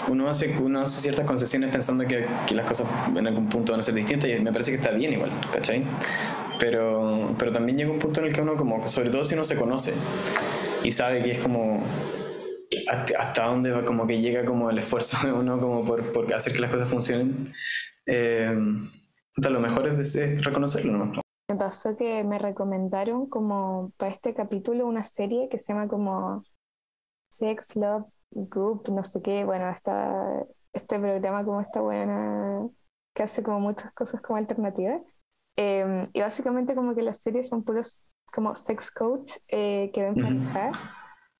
uno, hace, uno hace ciertas concesiones pensando que, que, las cosas en algún punto van a ser distintas y me parece que está bien igual, ¿cachai? Pero, pero también llega un punto en el que uno, como, sobre todo si uno se conoce y sabe que es como hasta, dónde va, como que llega como el esfuerzo de uno como por, por hacer que las cosas funcionen, eh, lo mejor es, es reconocerlo, ¿no? Me pasó que me recomendaron como para este capítulo una serie que se llama como Sex, Love, Goop, no sé qué, bueno, está este programa como esta buena que hace como muchas cosas como alternativas. Em, y básicamente como que las series son puros como sex coach eh, que ven pareja.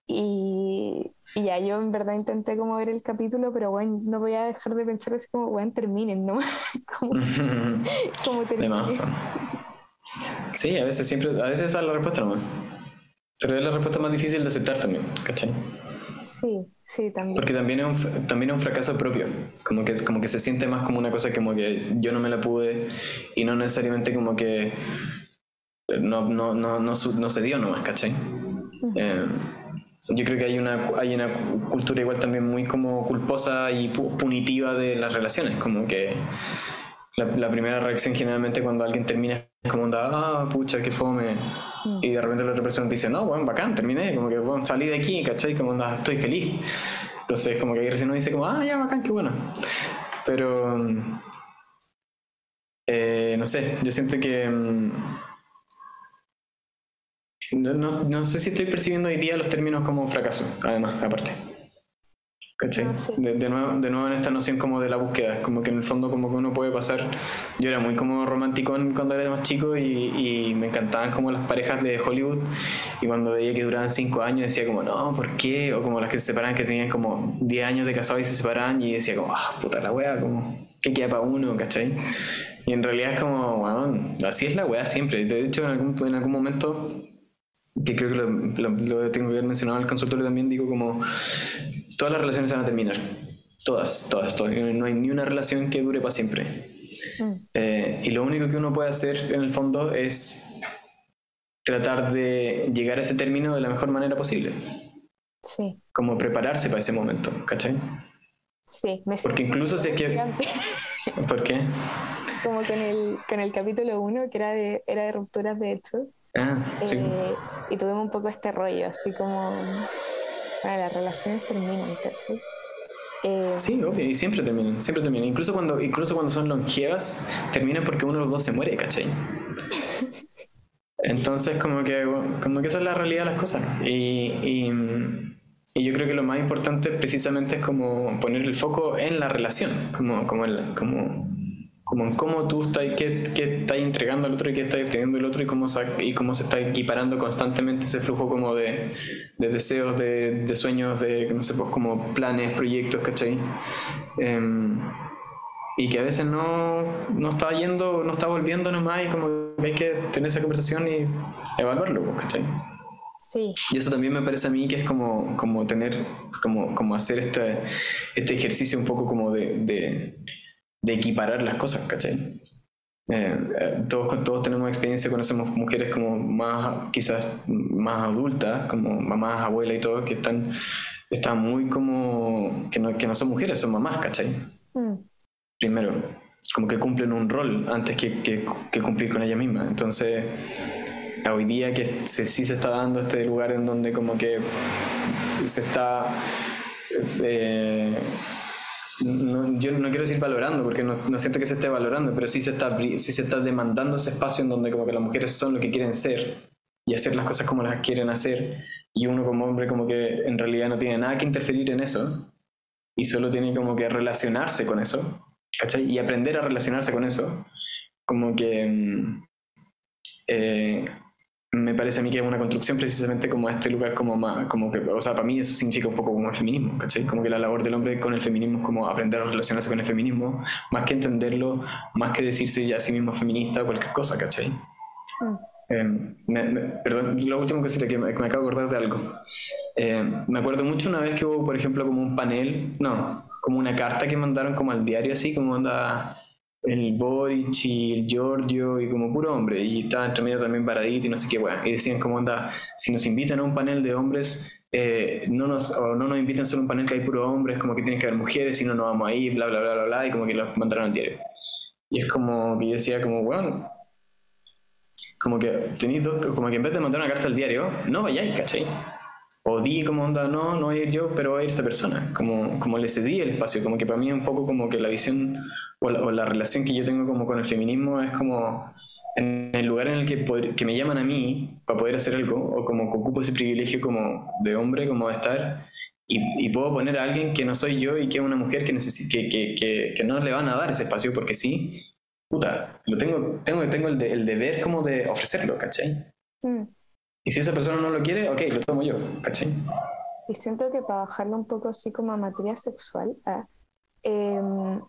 Y, y, ya yo en verdad intenté como ver el capítulo, pero bueno, no voy a dejar de pensar así como, bueno, terminen, ¿no? como, como terminen. Sí, a veces siempre, a veces es la respuesta nomás. Pero es la respuesta más difícil de aceptar también, ¿cachai? Sí, sí, también. Porque también es un, también es un fracaso propio, como que, como que se siente más como una cosa como que yo no me la pude y no necesariamente como que no, no, no, no, no se dio nomás, ¿cachai? Eh, yo creo que hay una, hay una cultura igual también muy como culposa y punitiva de las relaciones, como que la, la primera reacción generalmente cuando alguien termina es como onda, ah, pucha, qué fome y de repente la otra persona te dice, no, bueno, bacán, terminé, como que bueno, salí de aquí, ¿cachai? Como anda, estoy feliz. Entonces, como que ahí recién uno dice, como, ah, ya, bacán, qué bueno. Pero, eh, no sé, yo siento que. Mm, no, no, no sé si estoy percibiendo hoy día los términos como fracaso, además, aparte. ¿Cachai? Ah, de, nuevo, de nuevo en esta noción como de la búsqueda, como que en el fondo como que uno puede pasar, yo era muy como romántico cuando era más chico y, y, me encantaban como las parejas de Hollywood y cuando veía que duraban 5 años decía como, no, ¿por qué? O como las que se separaban que tenían como 10 años de casado y se separaban y decía como, ah, puta la wea, como, ¿qué queda para uno? ¿Cachai? Y en realidad es como, bueno, así es la wea siempre. De hecho, en algún, en algún momento que creo que lo, lo, tengo que haber mencionado al consultorio también, digo como todas las relaciones van a terminar, todas, todas, todas. no hay ni una relación que dure para siempre. Mm. Eh, y lo único que uno puede hacer en el fondo es tratar de llegar a ese término de la mejor manera posible. Sí. Como prepararse para ese momento, ¿cachai? Sí, me Porque incluso si es que... ¿Por qué? Como con el, con el capítulo 1, que era de, era de rupturas de hecho. Ah, sí. Eh, y tuvimos un poco este rollo, así como... Bueno, las relaciones terminan, ¿cachai? Eh, sí, obvio, y siempre terminan, siempre terminan. Incluso cuando, incluso cuando son longevas, terminan porque uno de los dos se muere, ¿cachai? Entonces, como que, como que esa es la realidad de las cosas. Y, y, yo creo que lo más importante precisamente es como poner el foco en la relación, como, como, el, como, como en cómo tú estás, qué, qué estás entregando al otro y qué estás obteniendo el otro y cómo, y cómo se está equiparando constantemente ese flujo como de, de deseos, de, de, sueños, de, no sé, pues como planes, proyectos, ¿cachai? Um, y que a veces no, no está yendo, no está volviendo nomás y como que hay que tener esa conversación y evaluarlo, ¿cachai? Sí. Y eso también me parece a mí que es como, como tener, como, como hacer este, este ejercicio un poco como de, de, de equiparar las cosas, ¿cachai? Eh, eh, todos, todos tenemos experiencia, conocemos mujeres como más, quizás más adultas, como mamás, abuelas y todo, que están, están muy como, que no, que no son mujeres, son mamás, ¿cachai? Mm primero, como que cumplen un rol antes que, que, cumplir con ella misma. Entonces, hoy día que se, sí se está dando este lugar en donde como que se está... Eh, no, yo no quiero decir valorando, porque no, siento que se esté valorando, pero sí se, está, sí se está demandando ese espacio en donde como que las mujeres son lo que quieren ser y hacer las cosas como las quieren hacer, y uno como hombre como que en realidad no tiene nada que interferir en eso, y solo tiene como que relacionarse con eso. Y aprender a relacionarse con eso, como que mm, eh, me parece a mí que es una construcción precisamente como este lugar como más, como que, o sea, para mí eso significa un poco como el feminismo, ¿cachai? Como que la labor del hombre con el feminismo es como aprender a relacionarse con el feminismo, más que entenderlo, más que decirse ya a sí mismo feminista o cualquier cosa, ¿cachai? Mm. Em, perdón, lo último que, que me, me, acabo de acordar de algo. Em, me acuerdo mucho una vez que hubo, por ejemplo, como un panel, no, como una carta que mandaron como al diario así, como anda el Boric y el Giorgio y como puro hombre, y estaba entre medio también Baradit y no sé qué, bueno, y decían como anda, si nos invitan a un panel de hombres, eh, no nos, o no nos invitan solo a un panel que hay puro hombres, como que tienen que haber mujeres, si no, no vamos a ir, bla, bla, bla, bla, bla, y como que lo mandaron al diario. Y es como que yo decía como, bueno, como que tenéis dos, como que en vez de mandar una carta al diario, no vayáis, ¿cachai? O di como onda, no, no voy a ir yo, pero va a ir esta persona, como, como le cedí el espacio, como que para mí es un poco como que la visión o la, relación que yo tengo como con el feminismo es como en el lugar en el que, que me llaman a mí para poder hacer algo, o como que ocupo ese privilegio como de hombre, como de estar, y, y puedo poner a alguien que no soy yo y que es una mujer que, que, que, que, no le van a dar ese espacio porque sí, puta, lo tengo, tengo, tengo el, el deber como de ofrecerlo, ¿cachai? Mm. Y si esa persona no lo quiere, ok, lo tomo yo, ¿cachai? Y siento que para bajarlo un poco así como a materia sexual, ah, em,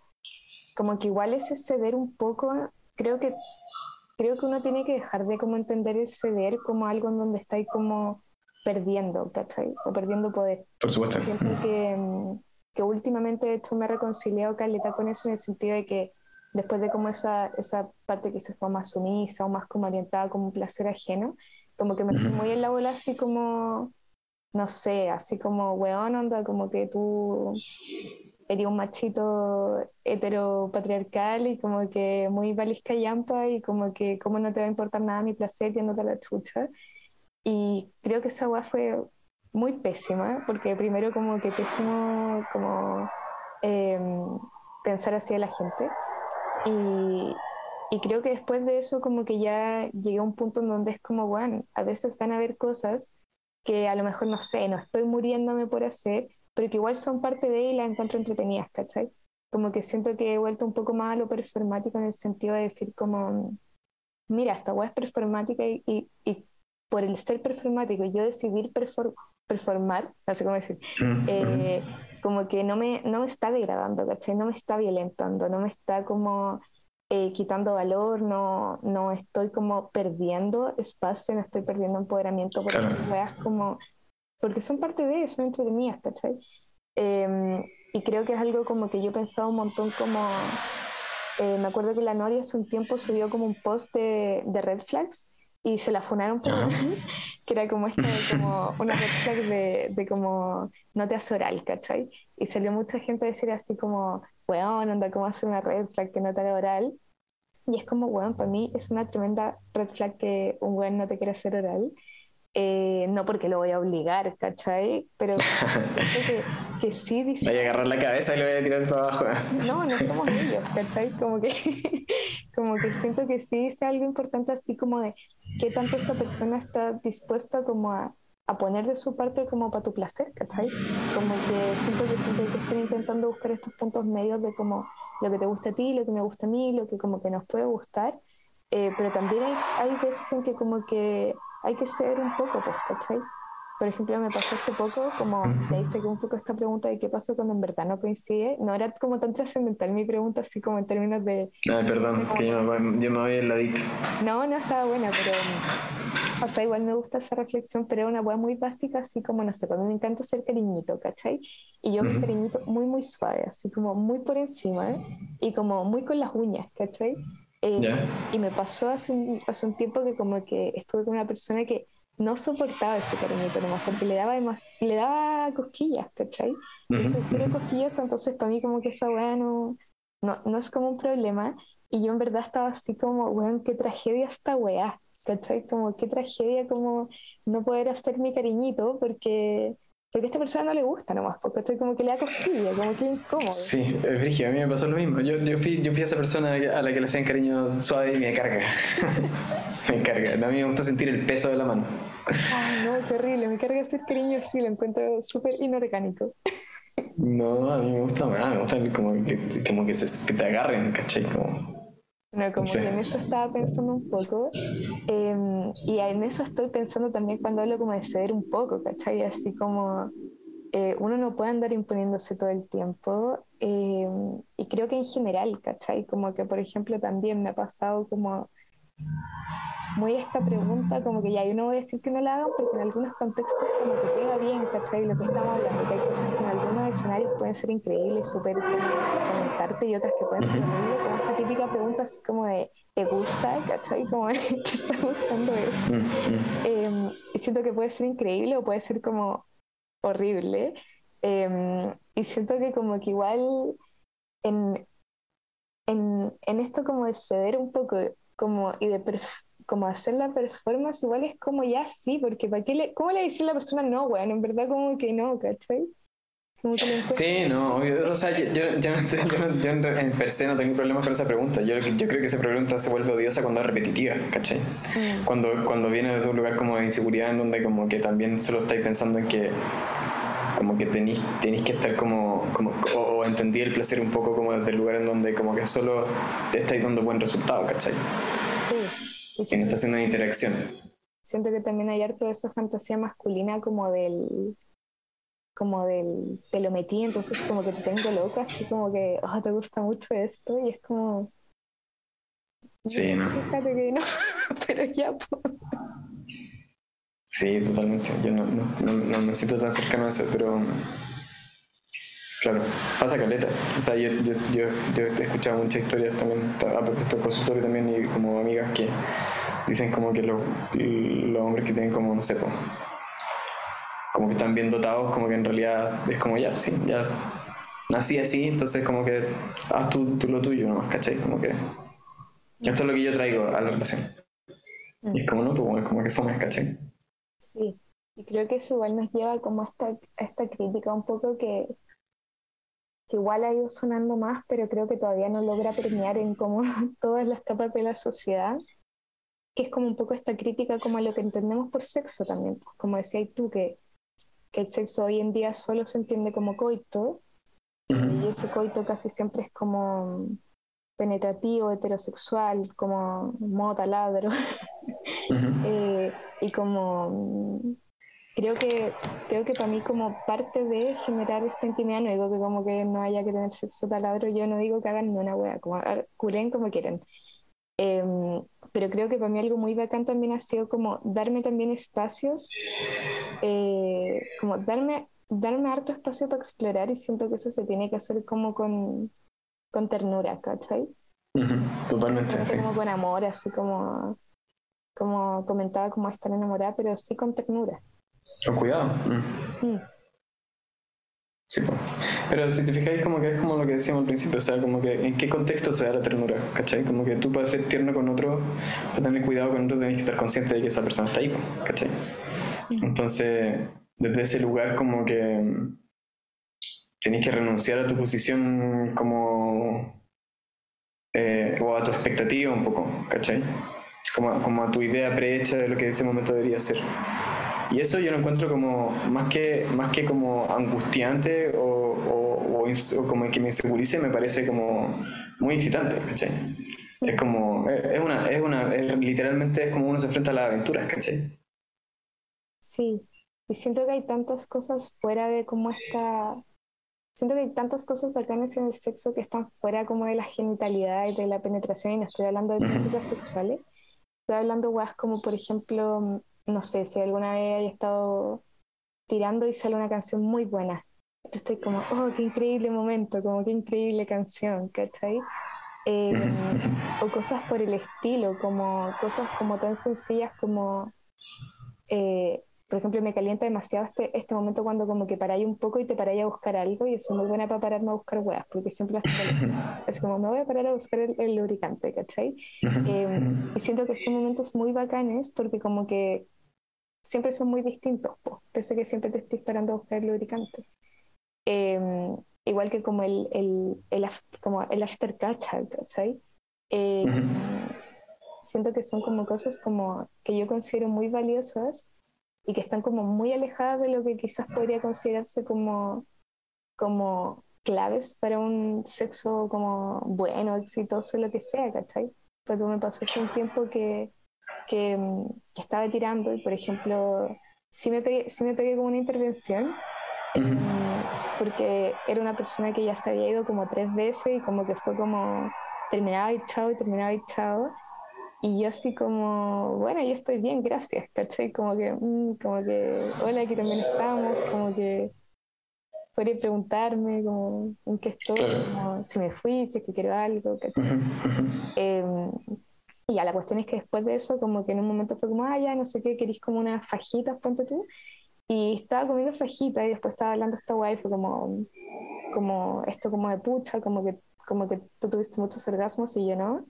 como que igual ese ceder un poco, creo que, creo que uno tiene que dejar de como entender el ceder como algo en donde estáis como perdiendo, ¿cachai? O perdiendo poder. Por supuesto. Siento que, em, que últimamente hecho me he reconciliado caleta con eso en el sentido de que después de como esa, esa parte que se fue más sumisa o más como orientada como un placer ajeno, como que me fui muy en la bola así como, no sé, así como, weón, onda, como que tú eres un machito heteropatriarcal y como que muy valisca yampa y como que cómo no te va a importar nada mi placer yéndote a la chucha. Y creo que esa weá fue muy pésima, porque primero como que pésimo como em, pensar así de la gente. Y, y creo que después de eso como que ya llegué a un punto en donde es como, bueno, a veces van a haber cosas que a lo mejor, no sé, no estoy muriéndome por hacer, pero que igual son parte de y las encuentro entretenidas, ¿cachai? Como que siento que he vuelto un poco más a lo performático en el sentido de decir como, mira, esta web es performática y, y, por el ser performático y yo decidir performar, no sé cómo decir, mm, eh, como que no me, no me está degradando, ¿cachai? No me está violentando, no me está como eh, quitando valor, no, no estoy como perdiendo espacio, no estoy perdiendo empoderamiento por claro. como, porque son parte de eso, entretenidas, ¿cachai? Eh, y creo que es algo como que yo he pensado un montón como eh, me acuerdo que la Nori hace un tiempo subió como un post de, de red flags y se la funaron por que era como esta, como una red flag de, de como no te hace oral, ¿cachai? Y salió mucha gente a decir así como, weón, anda, ¿cómo hace una red flag que no te oral? Y es como, weón, para mí es una tremenda red flag que un weón no te quiere hacer oral. Eh, no porque lo voy a obligar, ¿cachai? Pero que, que sí dice... Voy a agarrar la cabeza y lo voy a tirar para abajo. No, no somos ellos, ¿cachai? Como que, como que siento que sí dice algo importante así como de qué tanto esa persona está dispuesta como a, a poner de su parte como para tu placer, ¿cachai? Como que siento que siempre hay que estar intentando buscar estos puntos medios de como lo que te gusta a ti, lo que me gusta a mí, lo que como que nos puede gustar, eh, pero también hay, hay veces en que como que hay que ceder un poco, pues, ¿cachai? Por ejemplo, me pasó hace poco, como te hice un poco esta pregunta de qué pasó cuando en verdad no coincide. No era como tan trascendental mi pregunta, así como en términos de. Ay, perdón, que yo, me voy en la DIC. No, no estaba buena, pero. O sea, igual me gusta esa reflexión, pero era una weá muy básica, así como, no sé, para mí me encanta hacer cariñito, ¿cachai? Y yo, mi cariñito muy, muy suave, así como muy por encima, ¿eh? y como muy con las uñas, ¿cachai? Eh, y me pasó hace un, hace un tiempo que como que estuve con una persona que no soportaba ese cariñito nomás porque le daba, le daba cosquillas, ¿cachai? Uh -huh. cosquillas, entonces para mí como que esa weá no, no, es como un problema. Y yo en verdad estaba así como, weón, qué tragedia esta weá, ¿cachai? Como qué tragedia como no poder hacer mi cariñito porque porque a esta persona no le gusta nomás, porque estoy como que le da cosquilla, como que incómodo. Sí, es brígido, a mí me pasó lo mismo. Yo, yo, fui, yo fui esa persona a la que le hacían cariño suave y me carga. me carga. A mí me gusta sentir el peso de la mano. Ay, no, terrible. Me carga hacer cariño así, lo encuentro súper inorgánico. no, a mí me gusta más, me gusta como que, como que, se, que te agarren, ¿cachai? Como... No, como que en eso estaba pensando un poco. Eh, y en eso estoy pensando también cuando hablo como de ceder un poco, ¿cachai? Así como eh, uno no puede andar imponiéndose todo el tiempo. Eh, y creo que en general, ¿cachai? Como que, por ejemplo, también me ha pasado como muy esta pregunta, como que ya yo no voy a decir que no la hagan, porque en algunos contextos como que pega bien, ¿cachai? Lo que estamos hablando, que hay cosas que en algunos escenarios pueden ser increíbles, súper calentarte y otras que pueden ser horribles, como esta típica pregunta así como de, ¿te gusta? ¿cachai? Como, ¿te está gustando esto? eh, siento que puede ser increíble o puede ser como horrible. Eh, y siento que como que igual en, en, en esto como de ceder un poco como y de como hacer la performance igual es como ya sí, porque ¿para qué le, ¿cómo le decir a la persona no, weón? En verdad como que no, ¿cachai? sí, no, o sea, yo, yo, yo, yo, en per se no tengo problemas con esa pregunta. Yo, yo creo que esa pregunta se vuelve odiosa cuando es repetitiva, ¿cachai? Mm. Cuando, cuando viene de un lugar como de inseguridad en donde como que también solo estáis pensando en que como que tenéis, tenéis que estar como, como o, o, entendí el placer un poco como desde el lugar en donde como que solo te estáis dando buen resultado, ¿cachai? Sí. Y, y no está haciendo una interacción. Siento que también hay harto de esa fantasía masculina como del como del te lo metí, entonces como que te tengo loca, así como que, oh, te gusta mucho esto, y es como... Sí, no. Fíjate que no, pero ya, pues. Sí, totalmente. Yo no, no, no, no, me siento tan cercano a eso, pero claro, pasa caleta. O sea, yo, yo, yo, yo he escuchado muchas historias también, a propósito de consultorio también, y como amigas que dicen como que los, los hombres que tienen como, no sé, como que están bien dotados, como que en realidad es como ya, sí, ya nací así, entonces como que haz tú, tú lo tuyo nomás, ¿cachai? Como que esto es lo que yo traigo a la relación. Y es como, no, pues como que fome, ¿cachai? Sí, y creo que eso igual nos lleva como a esta, esta crítica un poco que, que igual ha ido sonando más, pero creo que todavía no logra permear en como todas las capas de la sociedad, que es como un poco esta crítica como a lo que entendemos por sexo también, pues, como decías tú, que, que el sexo hoy en día solo se entiende como coito, y ese coito casi siempre es como penetrativo, heterosexual, como modo taladro. eh, y como creo que creo que para mí como parte de generar esta intimidad no digo que como que no haya que tener sexo taladro. Yo no digo que hagan ni una wea como culen como quieran. Eh, pero creo que para mí algo muy bacán también ha sido como darme también espacios eh, como darme darme harto espacio para explorar y siento que eso se tiene que hacer como con con ternura, ¿cachai? Totalmente, sí. Como con amor, así como, como comentaba, como estar enamorada, pero sí con ternura. Con cuidado. Mm. Mm. Sí, pero si te fijáis como que es como lo que decíamos al principio, o sea, como que en qué contexto se da la ternura, ¿cachai? Como que tú puedes ser tierno con otro, para tener cuidado con otro tenés que estar consciente de que esa persona está ahí, ¿cachai? Entonces, desde ese lugar como que tenés que renunciar a tu posición como... Eh, o a tu expectativa un poco, ¿cachai? Como, como a tu idea prehecha de lo que en ese momento debería ser. Y eso yo lo encuentro como más que, más que como angustiante o, o, o, como que me insegurice, me parece como muy excitante, ¿cachai? Es como, es una, es una, literalmente es como uno se enfrenta a las aventuras, ¿cachai? Sí, y siento que hay tantas cosas fuera de cómo está, siento que hay tantas cosas bacanas en el sexo que están fuera como de la genitalidad y de la penetración, y no estoy hablando de prácticas sexuales, estoy hablando de como por ejemplo no sé, si alguna vez haya estado tirando y sale una canción muy buena. Entonces estoy como, oh, qué increíble momento, como qué increíble canción, ¿cachai? Eh, o cosas por el estilo, como cosas como tan sencillas como eh, por ejemplo, me calienta demasiado este, este momento cuando como que paráis un poco y te paráis a buscar algo y soy muy buena para pararme a buscar weas, porque siempre es como me voy a parar a buscar el, lubricante, ¿cachai? Em, y siento que son momentos muy bacanes porque como que siempre son muy distintos, pues, pese que siempre te estoy esperando a buscar el lubricante. Em, igual que como el, el, el, como el after ¿cachai? Em, siento que son como cosas como que yo considero muy valiosas y que están como muy alejadas de lo que quizás podría considerarse como, como claves para un sexo como bueno, exitoso, lo que sea, ¿cachai? Pero me pasó hace un tiempo que, que, estaba tirando y, por ejemplo, sí me pegué, sí me pegué con una intervención em, porque era una persona que ya se había ido como tres veces y como que fue como terminaba y chao y terminaba y chao y yo así como, bueno, yo estoy bien, gracias, ¿cachai? Como que, mm, como que, hola, aquí también estamos, como que podría preguntarme como en qué estoy, como, si me fui, si es que quiero algo, ¿cachai? Em, y ya, la cuestión es que después de eso, como que en un momento fue como, ah, ya, no sé qué, querís como unas fajitas, ponte tú. Y estaba comiendo fajitas y después estaba hablando esta guay, fue como, como esto como de pucha, como que, como que tú tuviste muchos orgasmos y yo no.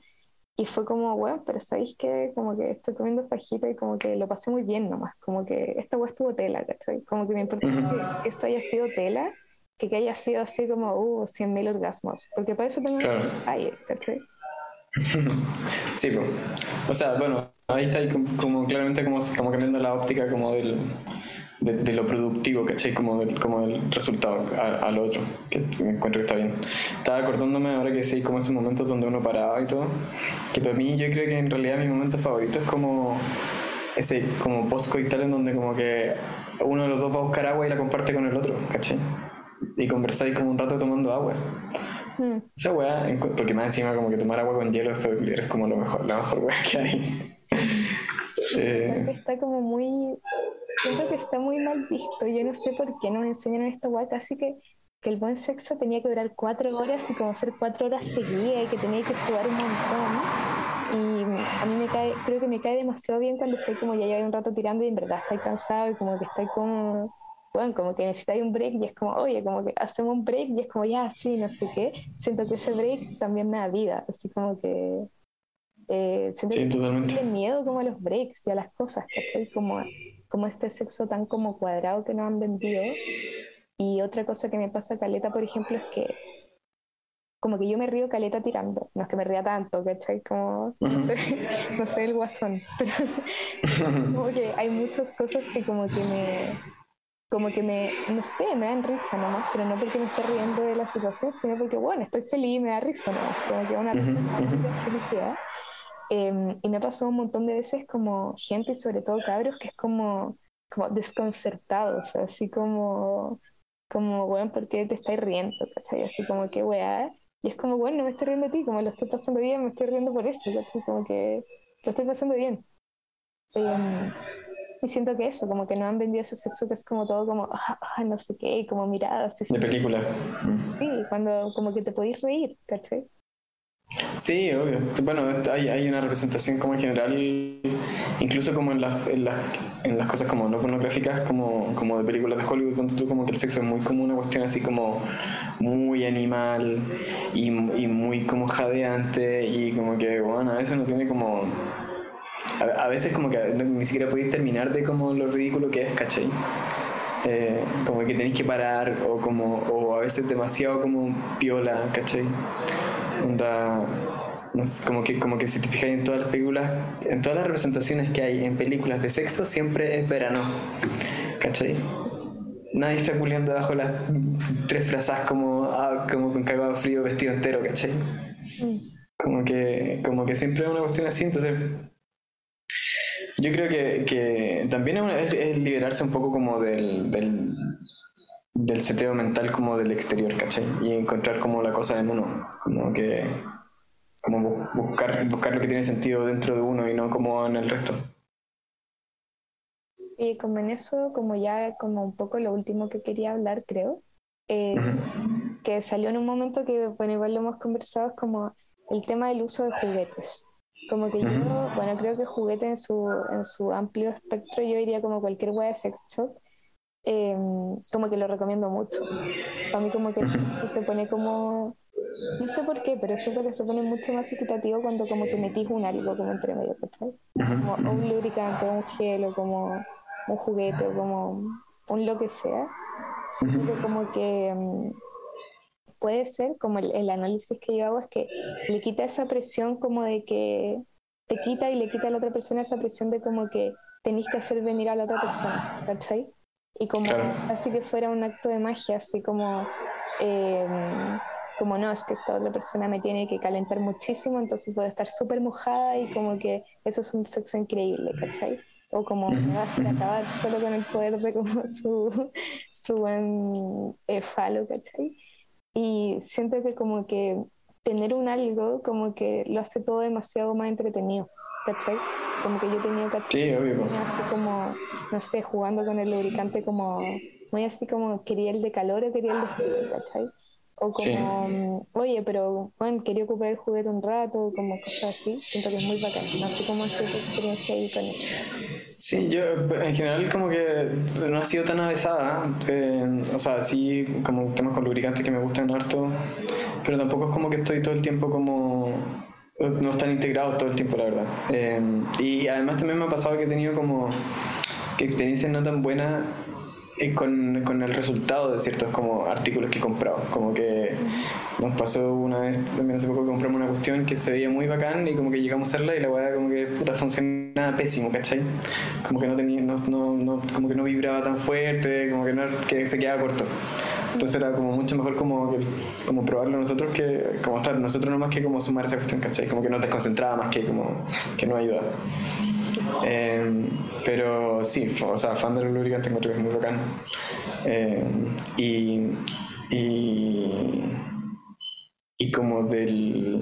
Y fue como, bueno, pero sabéis que como que estoy comiendo fajita y como que lo pasé muy bien nomás, como que esta weá estuvo tela, ¿cachai? Como que me importa que, esto haya sido tela, que, que haya sido así como, uh, 100.000 orgasmos, porque para eso tengo claro. un ¿cachai? sí, pues. o sea, bueno, ahí está como, claramente como, como cambiando la óptica como del, de, lo productivo, ¿cachai? Como del, como del resultado al otro, que me encuentro que está bien. Estaba acordándome ahora que sí, como esos momentos donde uno paraba y todo, que para mí yo creo que en realidad mi momento favorito es como ese como post-coital en donde como que uno de los dos va a buscar agua y la comparte con el otro, ¿cachai? Y conversáis como un rato tomando agua. Mm. Esa weá, porque más encima como que tomar agua con hielo es como lo mejor, la mejor weá que hay. eh, está como muy siento que está muy mal visto. Yo no sé por qué nos enseñaron esta guay casi que, que el buen sexo tenía que durar cuatro horas y como hacer cuatro horas seguidas y que tenía que sudar un montón. Y a mí me cae, creo que me cae demasiado bien cuando estoy como ya llevo un rato tirando y en verdad estoy cansado y como que estoy como, bueno, como que necesitáis un break y es como, oye, como que hacemos un break y es como, ya, sí, no sé qué. Siento que ese break también me da vida, así como que... Eh, siento sí, que miedo como a los breaks y a las cosas, que estoy como como este sexo tan como cuadrado que nos han vendido. Y otra cosa que me pasa caleta, por ejemplo, es que como que yo me río caleta tirando. No es que me ría tanto, ¿cachai? Como, no, sé, no sé el guasón, pero como que hay muchas cosas que como que me, como que me, no sé, me dan risa nomás, pero no porque me esté riendo de la situación, sino porque, bueno, estoy feliz y me da risa nomás, como que una risa de felicidad. Em, y me pasó un montón de veces como gente y sobre todo cabros que es como, como desconcertados, así como, como, bueno, ¿por qué te estás riendo? ¿cachai? Así como que, weá. Y es como, bueno, no me estoy riendo a ti, como lo estoy pasando bien, me estoy riendo por eso, ¿cachai? Como que lo estoy pasando bien. Em, y siento que eso, como que no han vendido ese sexo que es como todo como, ah, ah no sé qué, como miradas. De película. Sí, cuando como que te podéis reír, ¿cachai? Sí, obvio. Bueno, hay, hay una representación como en general, incluso como en las, en las, en las cosas como no pornográficas, como, como de películas de Hollywood, tú como que el sexo es muy como una cuestión así como muy animal y, y muy como jadeante y como que, bueno, a veces no tiene como... A, veces como que ni siquiera podéis terminar de como lo ridículo que es, ¿cachai? Eh, como que tenéis que parar o como o a veces demasiado como piola, ¿cachai? como que, como que si te fijas en todas las películas, en todas las representaciones que hay en películas de sexo, siempre es verano. ¿Cachai? Nadie está culiando bajo las tres frazas como, ah, como con cagado frío vestido entero, ¿cachai? Como que, como que siempre es una cuestión así, entonces yo creo que, que también es, liberarse un poco como del, del, del seteo mental como del exterior, ¿cachai? Y encontrar como la cosa en uno, como que como buscar, buscar lo que tiene sentido dentro de uno y no como en el resto. Y como en eso, como ya como un poco lo último que quería hablar, creo, eh, que salió en un momento que, bueno, igual lo hemos conversado, es como el tema del uso de juguetes. Como que yo, bueno, creo que juguete en su, en su amplio espectro, yo diría como cualquier web de sex shop, Em, como que lo recomiendo mucho. Para mí como que el sexo se pone como, no sé por qué, pero siento que se pone mucho más equitativo cuando como que metís un algo como entre medio, ¿cachai? Como un lubricante, un gel o como un juguete o como un lo que sea. Siento que como que em, puede ser, como el, el, análisis que yo hago es que le quita esa presión como de que te quita y le quita a la otra persona esa presión de como que tenéis que hacer venir a la otra persona, ¿cachai? Y como así que fuera un acto de magia, así como, em, como no, es que esta otra persona me tiene que calentar muchísimo, entonces voy a estar súper mojada y como que eso es un sexo increíble, ¿cachai? O como me va a hacer acabar solo con el poder de como su, su buen eh, falo, ¿cachai? Y siento que como que tener un algo como que lo hace todo demasiado más entretenido, ¿cachai? como que yo tenía Sí, obvio. Así como, no sé, jugando con el lubricante como, muy así como quería el de calor o quería el de frío, ¿cachai? O como, mm, oye, pero bueno, quería ocupar el juguete un rato, como cosas así. Siento que es muy bacán. No sé cómo ha sido tu experiencia ahí con eso. Sí, yo en general como que no ha sido tan avesada. Eh, o sea, sí, como temas con lubricantes que me gustan harto, pero tampoco es como que estoy todo el tiempo como no están integrados todo el tiempo, la verdad. Eh, y además también me ha pasado que he tenido como que experiencias no tan buenas eh, con, con, el resultado de ciertos como artículos que he comprado. Como que nos pasó una vez, también hace poco que compramos una cuestión que se veía muy bacán y como que llegamos a hacerla y la weá como que puta funcionaba pésimo, ¿cachai? Como que no tenía, no, no, no, como que no vibraba tan fuerte, como que, no, que se quedaba corto. Entonces era como mucho mejor como, como probarlo nosotros que como estar nosotros no más que como sumar esa cuestión, ¿cachai? Como que no te desconcentraba más que como que no ayuda. Eh, pero sí, o sea, fan del lubricante encuentro que es muy bacán. Eh, y, y, y como del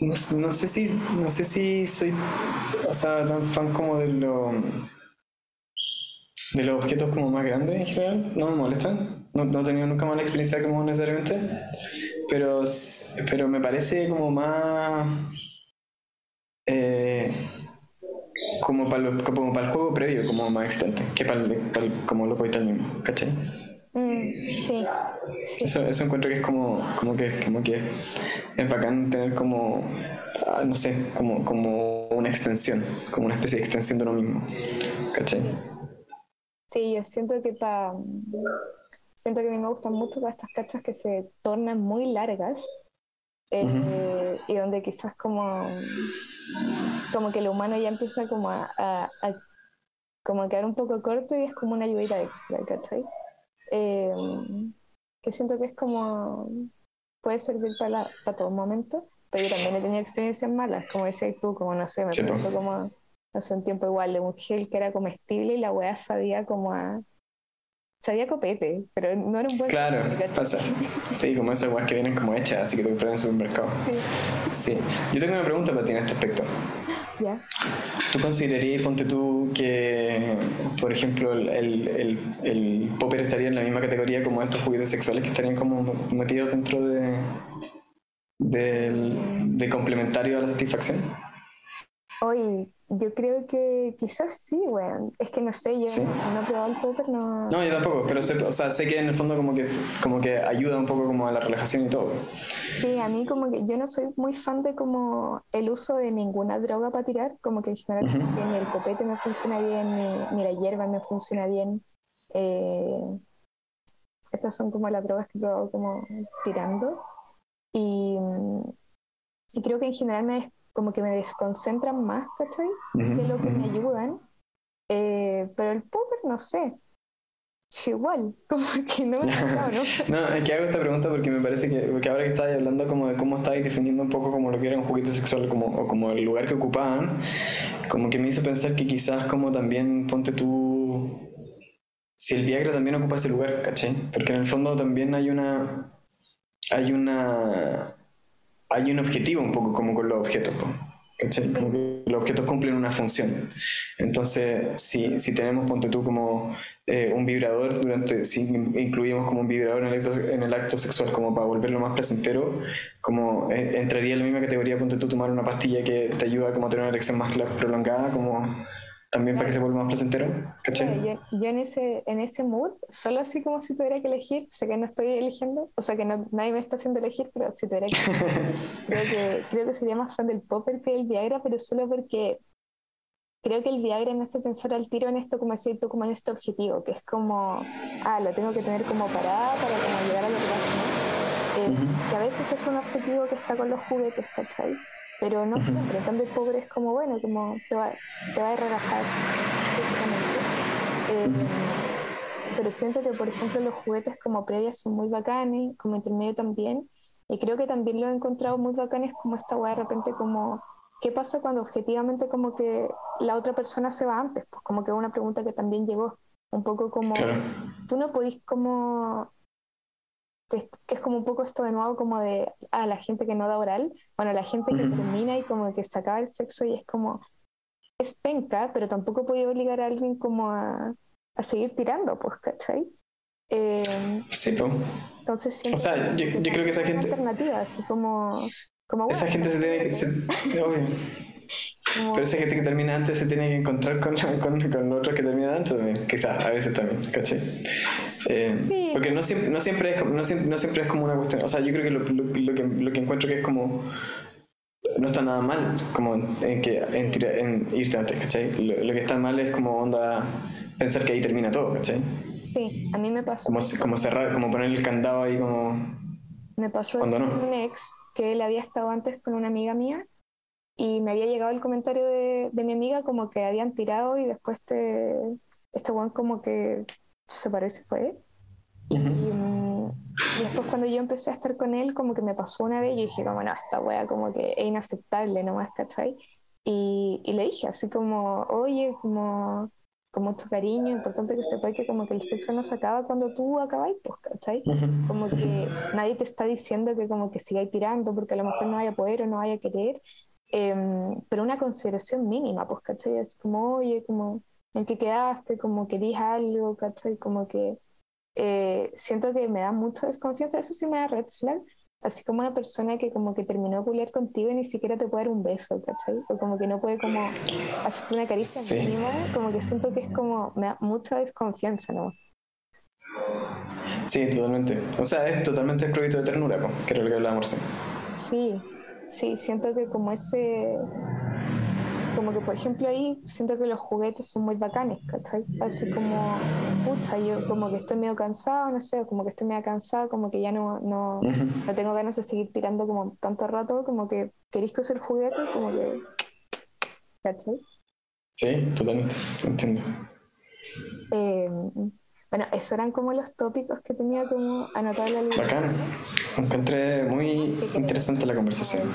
no, no, sé si no sé si soy o sea tan fan como de lo de los objetos como más grandes en general, no me molestan. No, no he tenido nunca mala experiencia como necesariamente, pero, pero me parece como más... Eh, como para, como para el juego previo, como más extente, que para el, como lo tal mismo, ¿cachai? Mm, sí, Eso, eso encuentro que es como, como que como que es bacán tener como ah, no sé, como, como una extensión, como una especie de extensión de uno mismo. ¿Cachai? Sí, yo siento que para siento que a mí me gustan mucho para estas cachas que se tornan muy largas eh, y donde quizás como como que el humano ya empieza como a, a, como a quedar un poco corto y es como una ayudita extra, ¿cachai? Eh, que siento que es como puede servir para, para todo momento, pero yo también he tenido experiencias malas, como decías tú, como no sé, me sí, como hace un tiempo igual, de un gel que era comestible y la weá sabía como a. Sabía copete, pero no era un buen Claro, pasa. Sí, como esas weas que vienen como hechas, así que te compras en el supermercado. Sí. sí. Yo tengo una pregunta para ti en este aspecto. ¿Ya? ¿Tú considerarías, ponte tú, que, por ejemplo, el, el, el, popper estaría en la misma categoría como estos juguetes sexuales que estarían como metidos dentro de, de complementario a la satisfacción? Hoy, yo creo que quizás sí, weón. Es que no sé, yo no he probado el popper, no. No, yo tampoco, pero sé, o sea, sé que en el fondo como que, como que ayuda un poco como a la relajación y todo. Sí, a mí como que yo no soy muy fan de como el uso de ninguna droga para tirar, como que en general ni el copete me funciona bien, ni, ni la hierba me funciona bien. Eh, esas son como las drogas que he probado como tirando. Y, y creo que en general me como que me desconcentran más, ¿cachai? De lo que me ayudan. Eh, pero el poker, no sé. Igual, como que no me ¿no? no, es que hago esta pregunta porque me parece que, porque ahora que estáis hablando como de cómo estáis definiendo un poco como lo que era un juguete sexual como, o como el lugar que ocupaban, como que me hizo pensar que quizás como también ponte tú, si el Viagra también ocupa ese lugar, ¿cachai? Porque en el fondo también hay una, hay una, hay un objetivo un poco como con los objetos. Como los objetos cumplen una función. Entonces, si, si tenemos, ponte tú, como eh, un vibrador, durante, si incluimos como un vibrador en el, acto, en el acto sexual como para volverlo más placentero, como eh, entraría en la misma categoría, ponte tú, tomar una pastilla que te ayuda como a tener una erección más prolongada, como también para que se vuelva más placentero. yo, yo, en, ese, en ese mood, solo así como si tuviera que elegir, sé que no estoy eligiendo, o sea que no, nadie me está haciendo elegir, pero si tuviera que creo que creo que sería más fan del popper que del Viagra, pero solo porque creo que el Viagra me hace pensar al tiro en esto, como tú, como en este objetivo, que es como, ah, lo tengo que tener como parada para como llegar a lo que pasa, eh, Que a veces es un objetivo que está con los juguetes, ¿cachai? Pero no siempre. En cambio, el pobre es como, bueno, como te va, te va a relajar, eh, pero siento que, por ejemplo, los juguetes como previas son muy bacanes, como intermedio también, y creo que también lo he encontrado muy bacanes como esta weá de repente como, ¿qué pasa cuando objetivamente como que la otra persona se va antes? Pues como que una pregunta que también llegó, un poco como, tú no podís como que, es como un poco esto de nuevo como de a ah, la gente que no da oral, bueno, la gente que termina y como que se acaba el sexo y es como, es penca, pero tampoco puede obligar a alguien como a, a seguir tirando, pues, ¿cachai? Eh, sí, pues. Entonces, o sea, yo, yo creo que esa gente... Alternativa, así como... como esa gente se tiene que... obvio. Pero esa gente que termina antes se tiene que encontrar con, con, con otros que terminan antes también, quizás, a veces también, ¿cachai? Eh, porque no siempre, no, siempre es, no, siempre, no siempre es como una cuestión, o sea, yo creo que lo, lo, que lo que encuentro que es como no está nada mal como en, que, en, irte antes, ¿cachai? Lo, que está mal es como onda pensar que ahí termina todo, ¿cachai? Sí, a mí me pasó. Como, como cerrar, como poner el candado ahí como... Me pasó con un ex que él había estado antes con una amiga mía y me había llegado el comentario de, de mi amiga como que habían tirado y después este, este one como que se parece fue. Mm, y, después cuando yo empecé a estar con él, como que me pasó una vez, yo dije, como, no, esta wea como que es inaceptable nomás, ¿cachai? Y, y le dije así como, oye, como, con mucho cariño, importante que sepáis que como que el sexo no se acaba cuando tú acabáis, pues, ¿cachai? Como que nadie te está diciendo que como que sigáis tirando porque a lo mejor no vaya a poder o no vaya a querer, em, pero una consideración mínima, pues, ¿cachai? Es como, oye, como en qué quedaste, como querías algo, ¿cachai? Como que eh, siento que me da mucha desconfianza, eso sí me da red flag, así como una persona que como que terminó de culiar contigo y ni siquiera te puede dar un beso, ¿cachai? O como que no puede como hacerte una caricia encima, como que siento que es como, me da mucha desconfianza, ¿no? Sí, totalmente. O sea, es totalmente proyecto de ternura, que era lo que hablábamos Sí, sí, siento que como ese como que, por ejemplo, ahí siento que los juguetes son muy bacanes, ¿cachai? Así como, pucha, yo como que estoy medio cansado, no sé, como que estoy medio cansado, como que ya no, no, no tengo ganas de seguir tirando como tanto rato, como que queréis el juguete, como que, ¿cachai? Sí, totalmente, entiendo. Eh, bueno, esos eran como los tópicos que tenía como anotado en la lista. Bacán. Encontré muy interesante la conversación.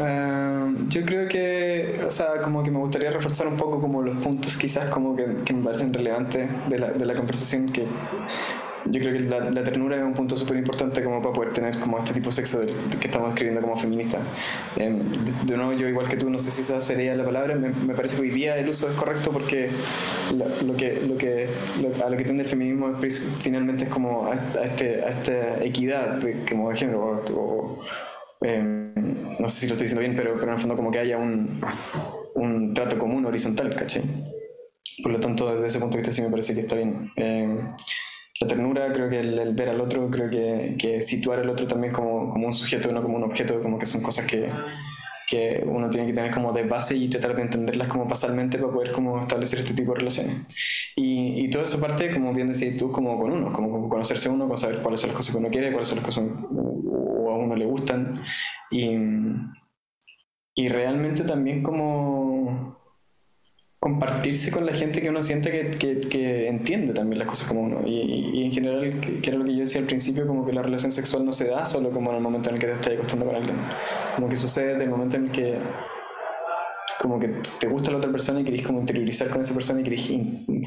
Uh, yo creo que, o sea, como que me gustaría reforzar un poco como los puntos quizás como que, que me parecen relevantes de la, de la conversación que yo creo que la, ternura es un punto súper importante como para poder tener como este tipo de sexo que estamos escribiendo como feminista. Em, de, nuevo, yo igual que tú, no sé si esa sería la palabra, me, parece que hoy día el uso es correcto porque lo, que, lo que, a lo que tiende el feminismo finalmente es como a, este, a esta equidad de, como de género o, em, no sé si lo estoy diciendo bien, pero, pero en el fondo como que haya un, un trato común horizontal, ¿cachai? Por lo tanto, desde ese punto de vista sí me parece que está bien. Em, la ternura, creo que el, ver al otro, creo que, que, situar al otro también como, como un sujeto, no como un objeto, como que son cosas que, que uno tiene que tener como de base y tratar de entenderlas como pasalmente para poder como establecer este tipo de relaciones. Y, y todo eso parte, como bien decías tú, como con uno, como, conocerse uno, con saber cuáles son las cosas que uno quiere, cuáles son las cosas que uno le gustan. Y, y realmente también como compartirse con la gente que uno siente que, que, entiende también las cosas como uno. Y, y, en general, que, era lo que yo decía al principio, como que la relación sexual no se da solo como en el momento en el que te estás acostando con alguien. Como que sucede desde el momento en el que como que te gusta la otra persona y querés como interiorizar con esa persona y querés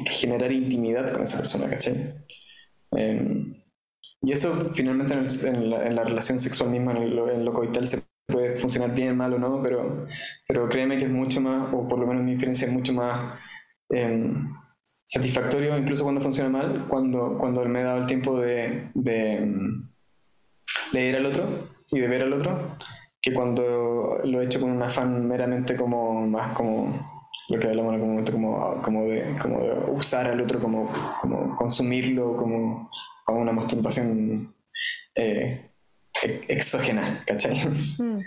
generar intimidad con esa persona, ¿cachai? Em, y eso finalmente en, la, relación sexual misma, en lo, en lo coital, se puede funcionar bien, mal o no, pero, pero créeme que es mucho más, o por lo menos mi experiencia es mucho más em, satisfactorio, incluso cuando funciona mal, cuando, cuando me he dado el tiempo de, de em, leer al otro y de ver al otro, que cuando lo he hecho con un afán meramente como más como lo que hablamos en algún momento como, como, de, como de usar al otro como, como consumirlo como, como una masturbación eh, exógena, ¿cachai? Mm.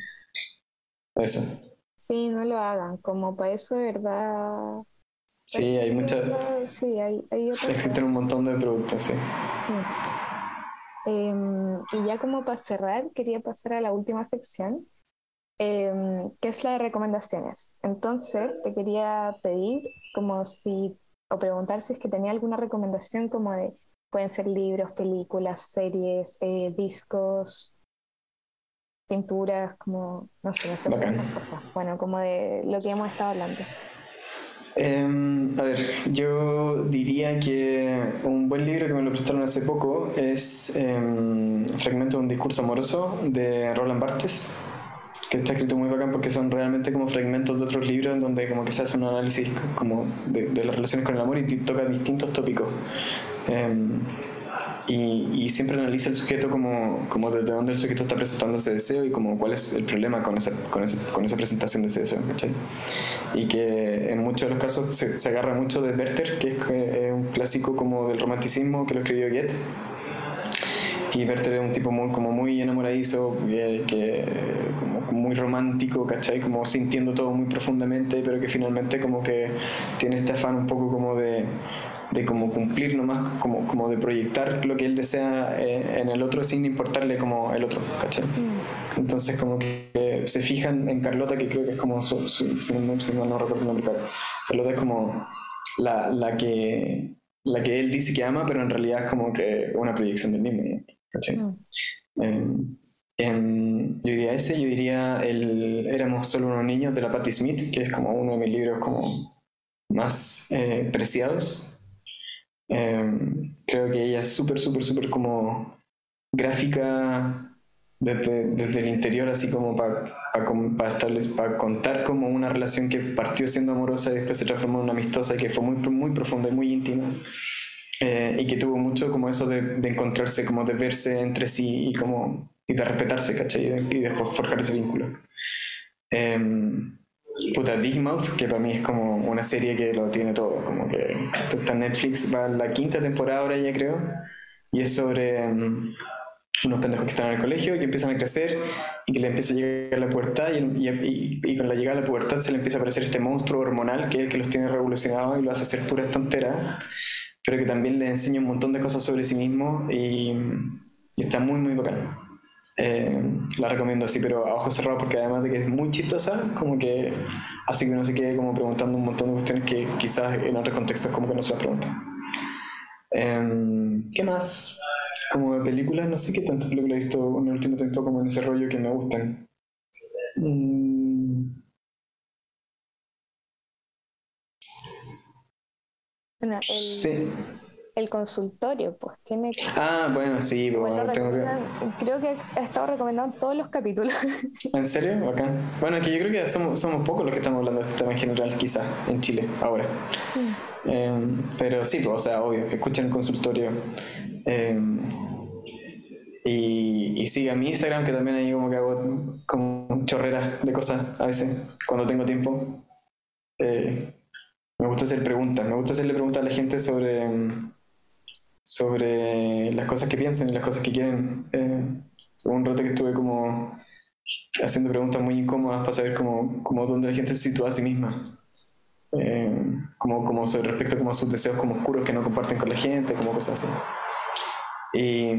Eso. Sí, no lo hagan, como para eso de verdad. Sí, hay muchas. Sí, hay, hay Existen un montón de productos, sí. sí. Em, y ya como para cerrar, quería pasar a la última sección, em, que es la de recomendaciones. Entonces, te quería pedir como si, o preguntar si es que tenía alguna recomendación como de, pueden ser libros, películas, series, eh, discos, pinturas, como, no sé, no sé cosas. Bueno, como de lo que hemos estado hablando. Em, a ver, yo diría que un buen libro que me lo prestaron hace poco es eh, Fragmento de un discurso amoroso de Roland Barthes, que está escrito muy bacán porque son realmente como fragmentos de otros libros en donde como que se hace un análisis como de, de las relaciones con el amor y toca distintos tópicos. Em, y, siempre analiza el sujeto como, como desde dónde el sujeto está presentando ese deseo y como cuál es el problema con esa, con esa, con esa presentación de ese deseo, ¿cachai? Y que en muchos de los casos se, se agarra mucho de Werther, que es, un clásico como del romanticismo que lo escribió Goethe. Y Werther es un tipo muy, como muy enamoradizo, que, que como muy romántico, ¿cachai? Como sintiendo todo muy profundamente, pero que finalmente como que tiene este afán un poco como de de como cumplir nomás, como, como de proyectar lo que él desea eh, en el otro sin importarle como el otro, ¿cachai? Mm. Entonces como que se fijan en Carlota, que creo que es como su, si, no, no, recuerdo el nombre, Carlota es como la, la, que, la que él dice que ama, pero en realidad es como que una proyección del mismo, ¿cachai? Mm. Em, em, yo diría ese, yo diría el Éramos solo unos niños de la Patti Smith, que es como uno de mis libros como más eh, preciados Em, creo que ella es súper, súper, súper como gráfica desde, desde, el interior, así como para para contar como una relación que partió siendo amorosa y después se transformó en una amistosa que fue muy, muy profunda y muy íntima. Eh, y que tuvo mucho como eso de, de, encontrarse, como de verse entre sí y como y de respetarse, ¿cachai? Y, de, después forjar ese vínculo. Eh, puta, Big Mouth, que para mí es como una serie que lo tiene todo, como que está Netflix, va la quinta temporada ahora ya creo, y es sobre um, unos pendejos que están en el colegio y empiezan a crecer y que le empieza a llegar la pubertad y, y, y, con la llegada de la pubertad se le empieza a aparecer este monstruo hormonal que es el que los tiene revolucionados y lo hace hacer pura tontera, pero que también le enseña un montón de cosas sobre sí mismo y, y está muy muy bacán. Eh, la recomiendo así, pero a ojos cerrados porque además de que es muy chistosa, como que hace que uno se quede como preguntando un montón de cuestiones que quizás en otros contextos como que no se las pregunta. Em, ¿Qué más? Como de películas, no sé qué tantas películas he visto en el último tiempo como en ese rollo que me gustan. Mm. sí. El consultorio, pues tiene Ah, bueno, sí, Igual lo tengo que... creo que ha estado recomendado en todos los capítulos. ¿En serio? Bacán. Bueno, que yo creo que somos, somos pocos los que estamos hablando de este tema en general, quizá, en Chile, ahora. Eh, pero sí, pues, o sea, obvio, escuchen el consultorio. Eh, y, y sigan mi Instagram, que también ahí como que hago como chorreras de cosas a veces, cuando tengo tiempo. Eh, me gusta hacer preguntas, me gusta hacerle preguntas a la gente sobre, mm, sobre las cosas que piensan y las cosas que quieren. Eh, un rato que estuve como haciendo preguntas muy incómodas para saber cómo, cómo dónde la gente se sitúa a sí misma. Eh, como, como sobre respecto como a sus deseos como oscuros que no comparten con la gente, como cosas así. Y,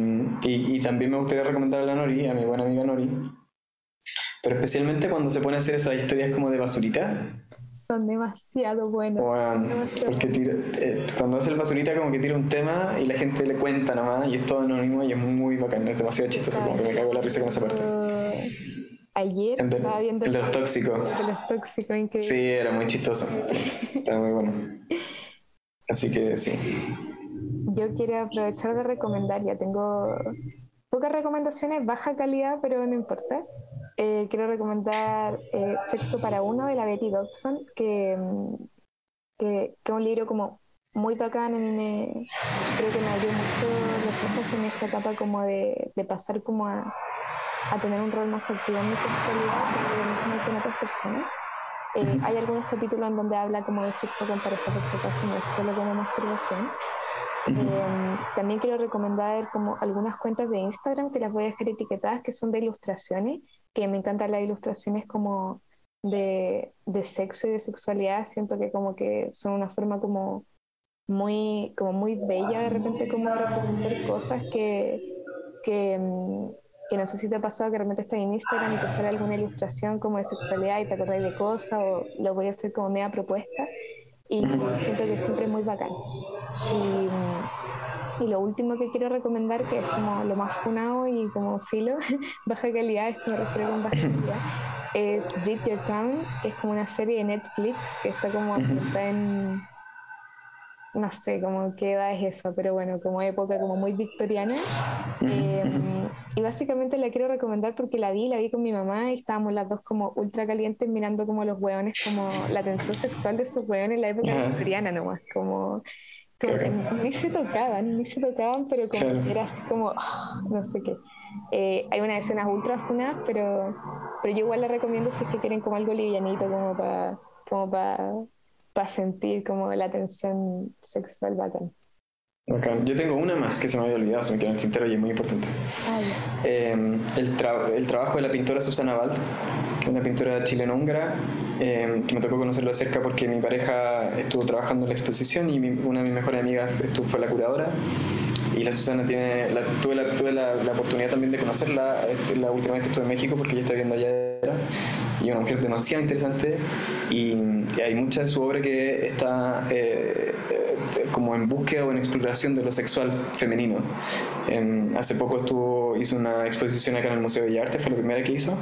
y, y también me gustaría recomendar a la Nori, a mi buena amiga Nori, pero especialmente cuando se pone a hacer esas historias como de basurita, Son demasiado buenos. Bueno, Demasiado. porque tira- eh, cuando hace el basurita como que tira un tema y la gente le cuenta nomás y es todo anónimo y es muy bacán, es demasiado chistoso, como que me cago en la risa con esa parte. Ayer El de, estaba viendo el de los tóxicos. el de los tóxicos, increíble. Sí, era muy chistoso. Sí, está muy bueno. Así que sí. Yo quiero aprovechar de recomendar, ya tengo pocas recomendaciones, baja calidad, pero no importa. Eh, quiero recomendar eh, Sexo para Uno de la Betty Dodson, que, mm, que, que es un libro como muy bacán, a mí me, creo que me abrió mucho los ojos en esta etapa como de, de pasar como a, a tener un rol más activo en mi sexualidad, pero lo mismo que en otras personas. Eh, hay algunos capítulos en donde habla como de sexo con pareja, por si acaso, no es solo como masturbación. Eh, también quiero recomendar como algunas cuentas de Instagram que las voy a dejar etiquetadas que son de ilustraciones, que me encantan las ilustraciones como de, de sexo y de sexualidad, siento que como que son una forma como muy, como muy bella de repente como de representar cosas que, que, mm, que no sé si te ha pasado que de repente estás en Instagram y te sale alguna ilustración como de sexualidad y te acordáis de cosas o lo voy a hacer como media propuesta y siento que siempre es muy bacán. Y, y lo último que quiero recomendar, que es como lo más funado y como filo, baja calidad, es que me refiero con baja calidad, es Beat Your Town, que es como una serie de Netflix que está como ambientada en, no sé, como qué edad es eso, pero bueno, como época como muy victoriana. Eh, y básicamente la quiero recomendar porque la vi, la vi con mi mamá y estábamos las dos como ultra calientes mirando como los hueones, como la tensión sexual de esos hueones en la época Ajá. victoriana nomás, como, como que Claro. ni se tocaban, ni se tocaban, pero como Claro. era así como, ah, no sé qué. Eh, hay unas escenas ultra funadas, pero, pero yo igual la recomiendo si es que quieren como algo livianito, como para como para sentir como la tensión sexual bacán. Bacán. Yo tengo una más que se me había olvidado, se me quedó en el tintero y es muy importante. Eh, el, tra- el trabajo de la pintora Susana es una pintora chileno-húngara, eh, que me tocó conocerlo de cerca porque mi pareja estuvo trabajando en la exposición y mi- una de mis mejores amigas estuvo, fue la curadora. Y la Susana tiene, la- tuve, la, tuve la, la oportunidad también de conocerla eh, la última vez que estuve en México porque ella está viviendo allá. Y una mujer demasiado interesante y, y hay mucha de su obra que está eh, eh, como en búsqueda o en exploración de lo sexual femenino. Em, hace poco estuvo, hizo una exposición acá en el Museo de Bellas Artes, fue la primera que hizo.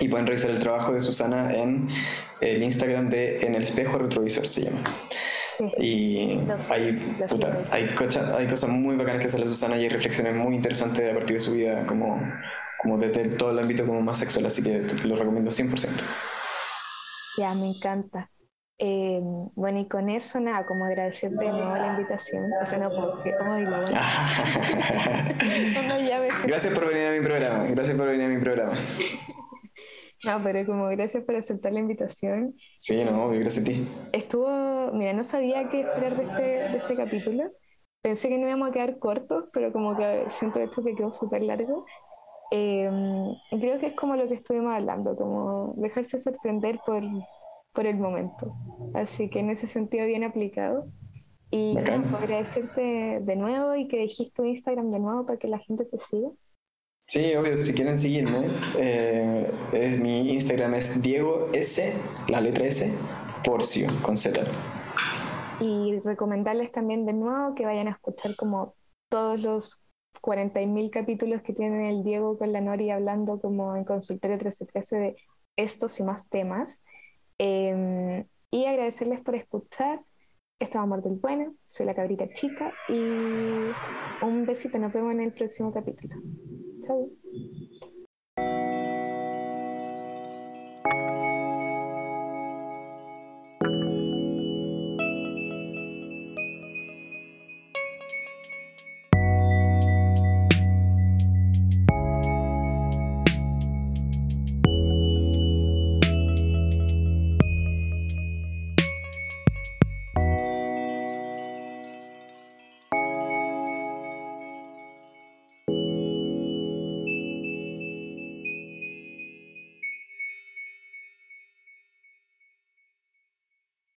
Y pueden revisar el trabajo de Susana en el Instagram de En el espejo retrovisor se llama. sí. Y hay, lo puta, sigo. hay, cocha- hay cosas muy bacanas que la Susana y hay reflexiones muy interesantes a partir de su vida, como, como desde todo el ámbito como más sexual, así que lo recomiendo 100%. Ya, me encanta. Eh, bueno, y con eso, nada, como agradecerte de nuevo la invitación. O sea, no, porque, ay, la. No, ya me Gracias por venir a mi programa, gracias por venir a mi programa. No, pero como gracias por aceptar la invitación. Sí, no, gracias a ti. Estuvo, mira, no sabía qué esperar de este, de este capítulo. Pensé que no íbamos a quedar cortos, pero como que siento esto que quedó súper largo. Eh, y creo que es como lo que estuvimos hablando, como dejarse sorprender por, por el momento. Así que en ese sentido bien aplicado. Y nada, pues, agradecerte de nuevo y que dejes tu Instagram de nuevo para que la gente te siga. Sí, obvio, si quieren seguirme, eh, mi Instagram es Diego S, la letra S, Porcio, con Z. Y recomendarles también de nuevo que vayan a escuchar como todos los 40.000 capítulos que tiene el Diego con la Nori hablando como en Consultorio 1313 de estos y más temas. Eh, y agradecerles por escuchar. Esto es Amor del Bueno, soy la cabrita chica y un besito, nos vemos en el próximo capítulo. Chao.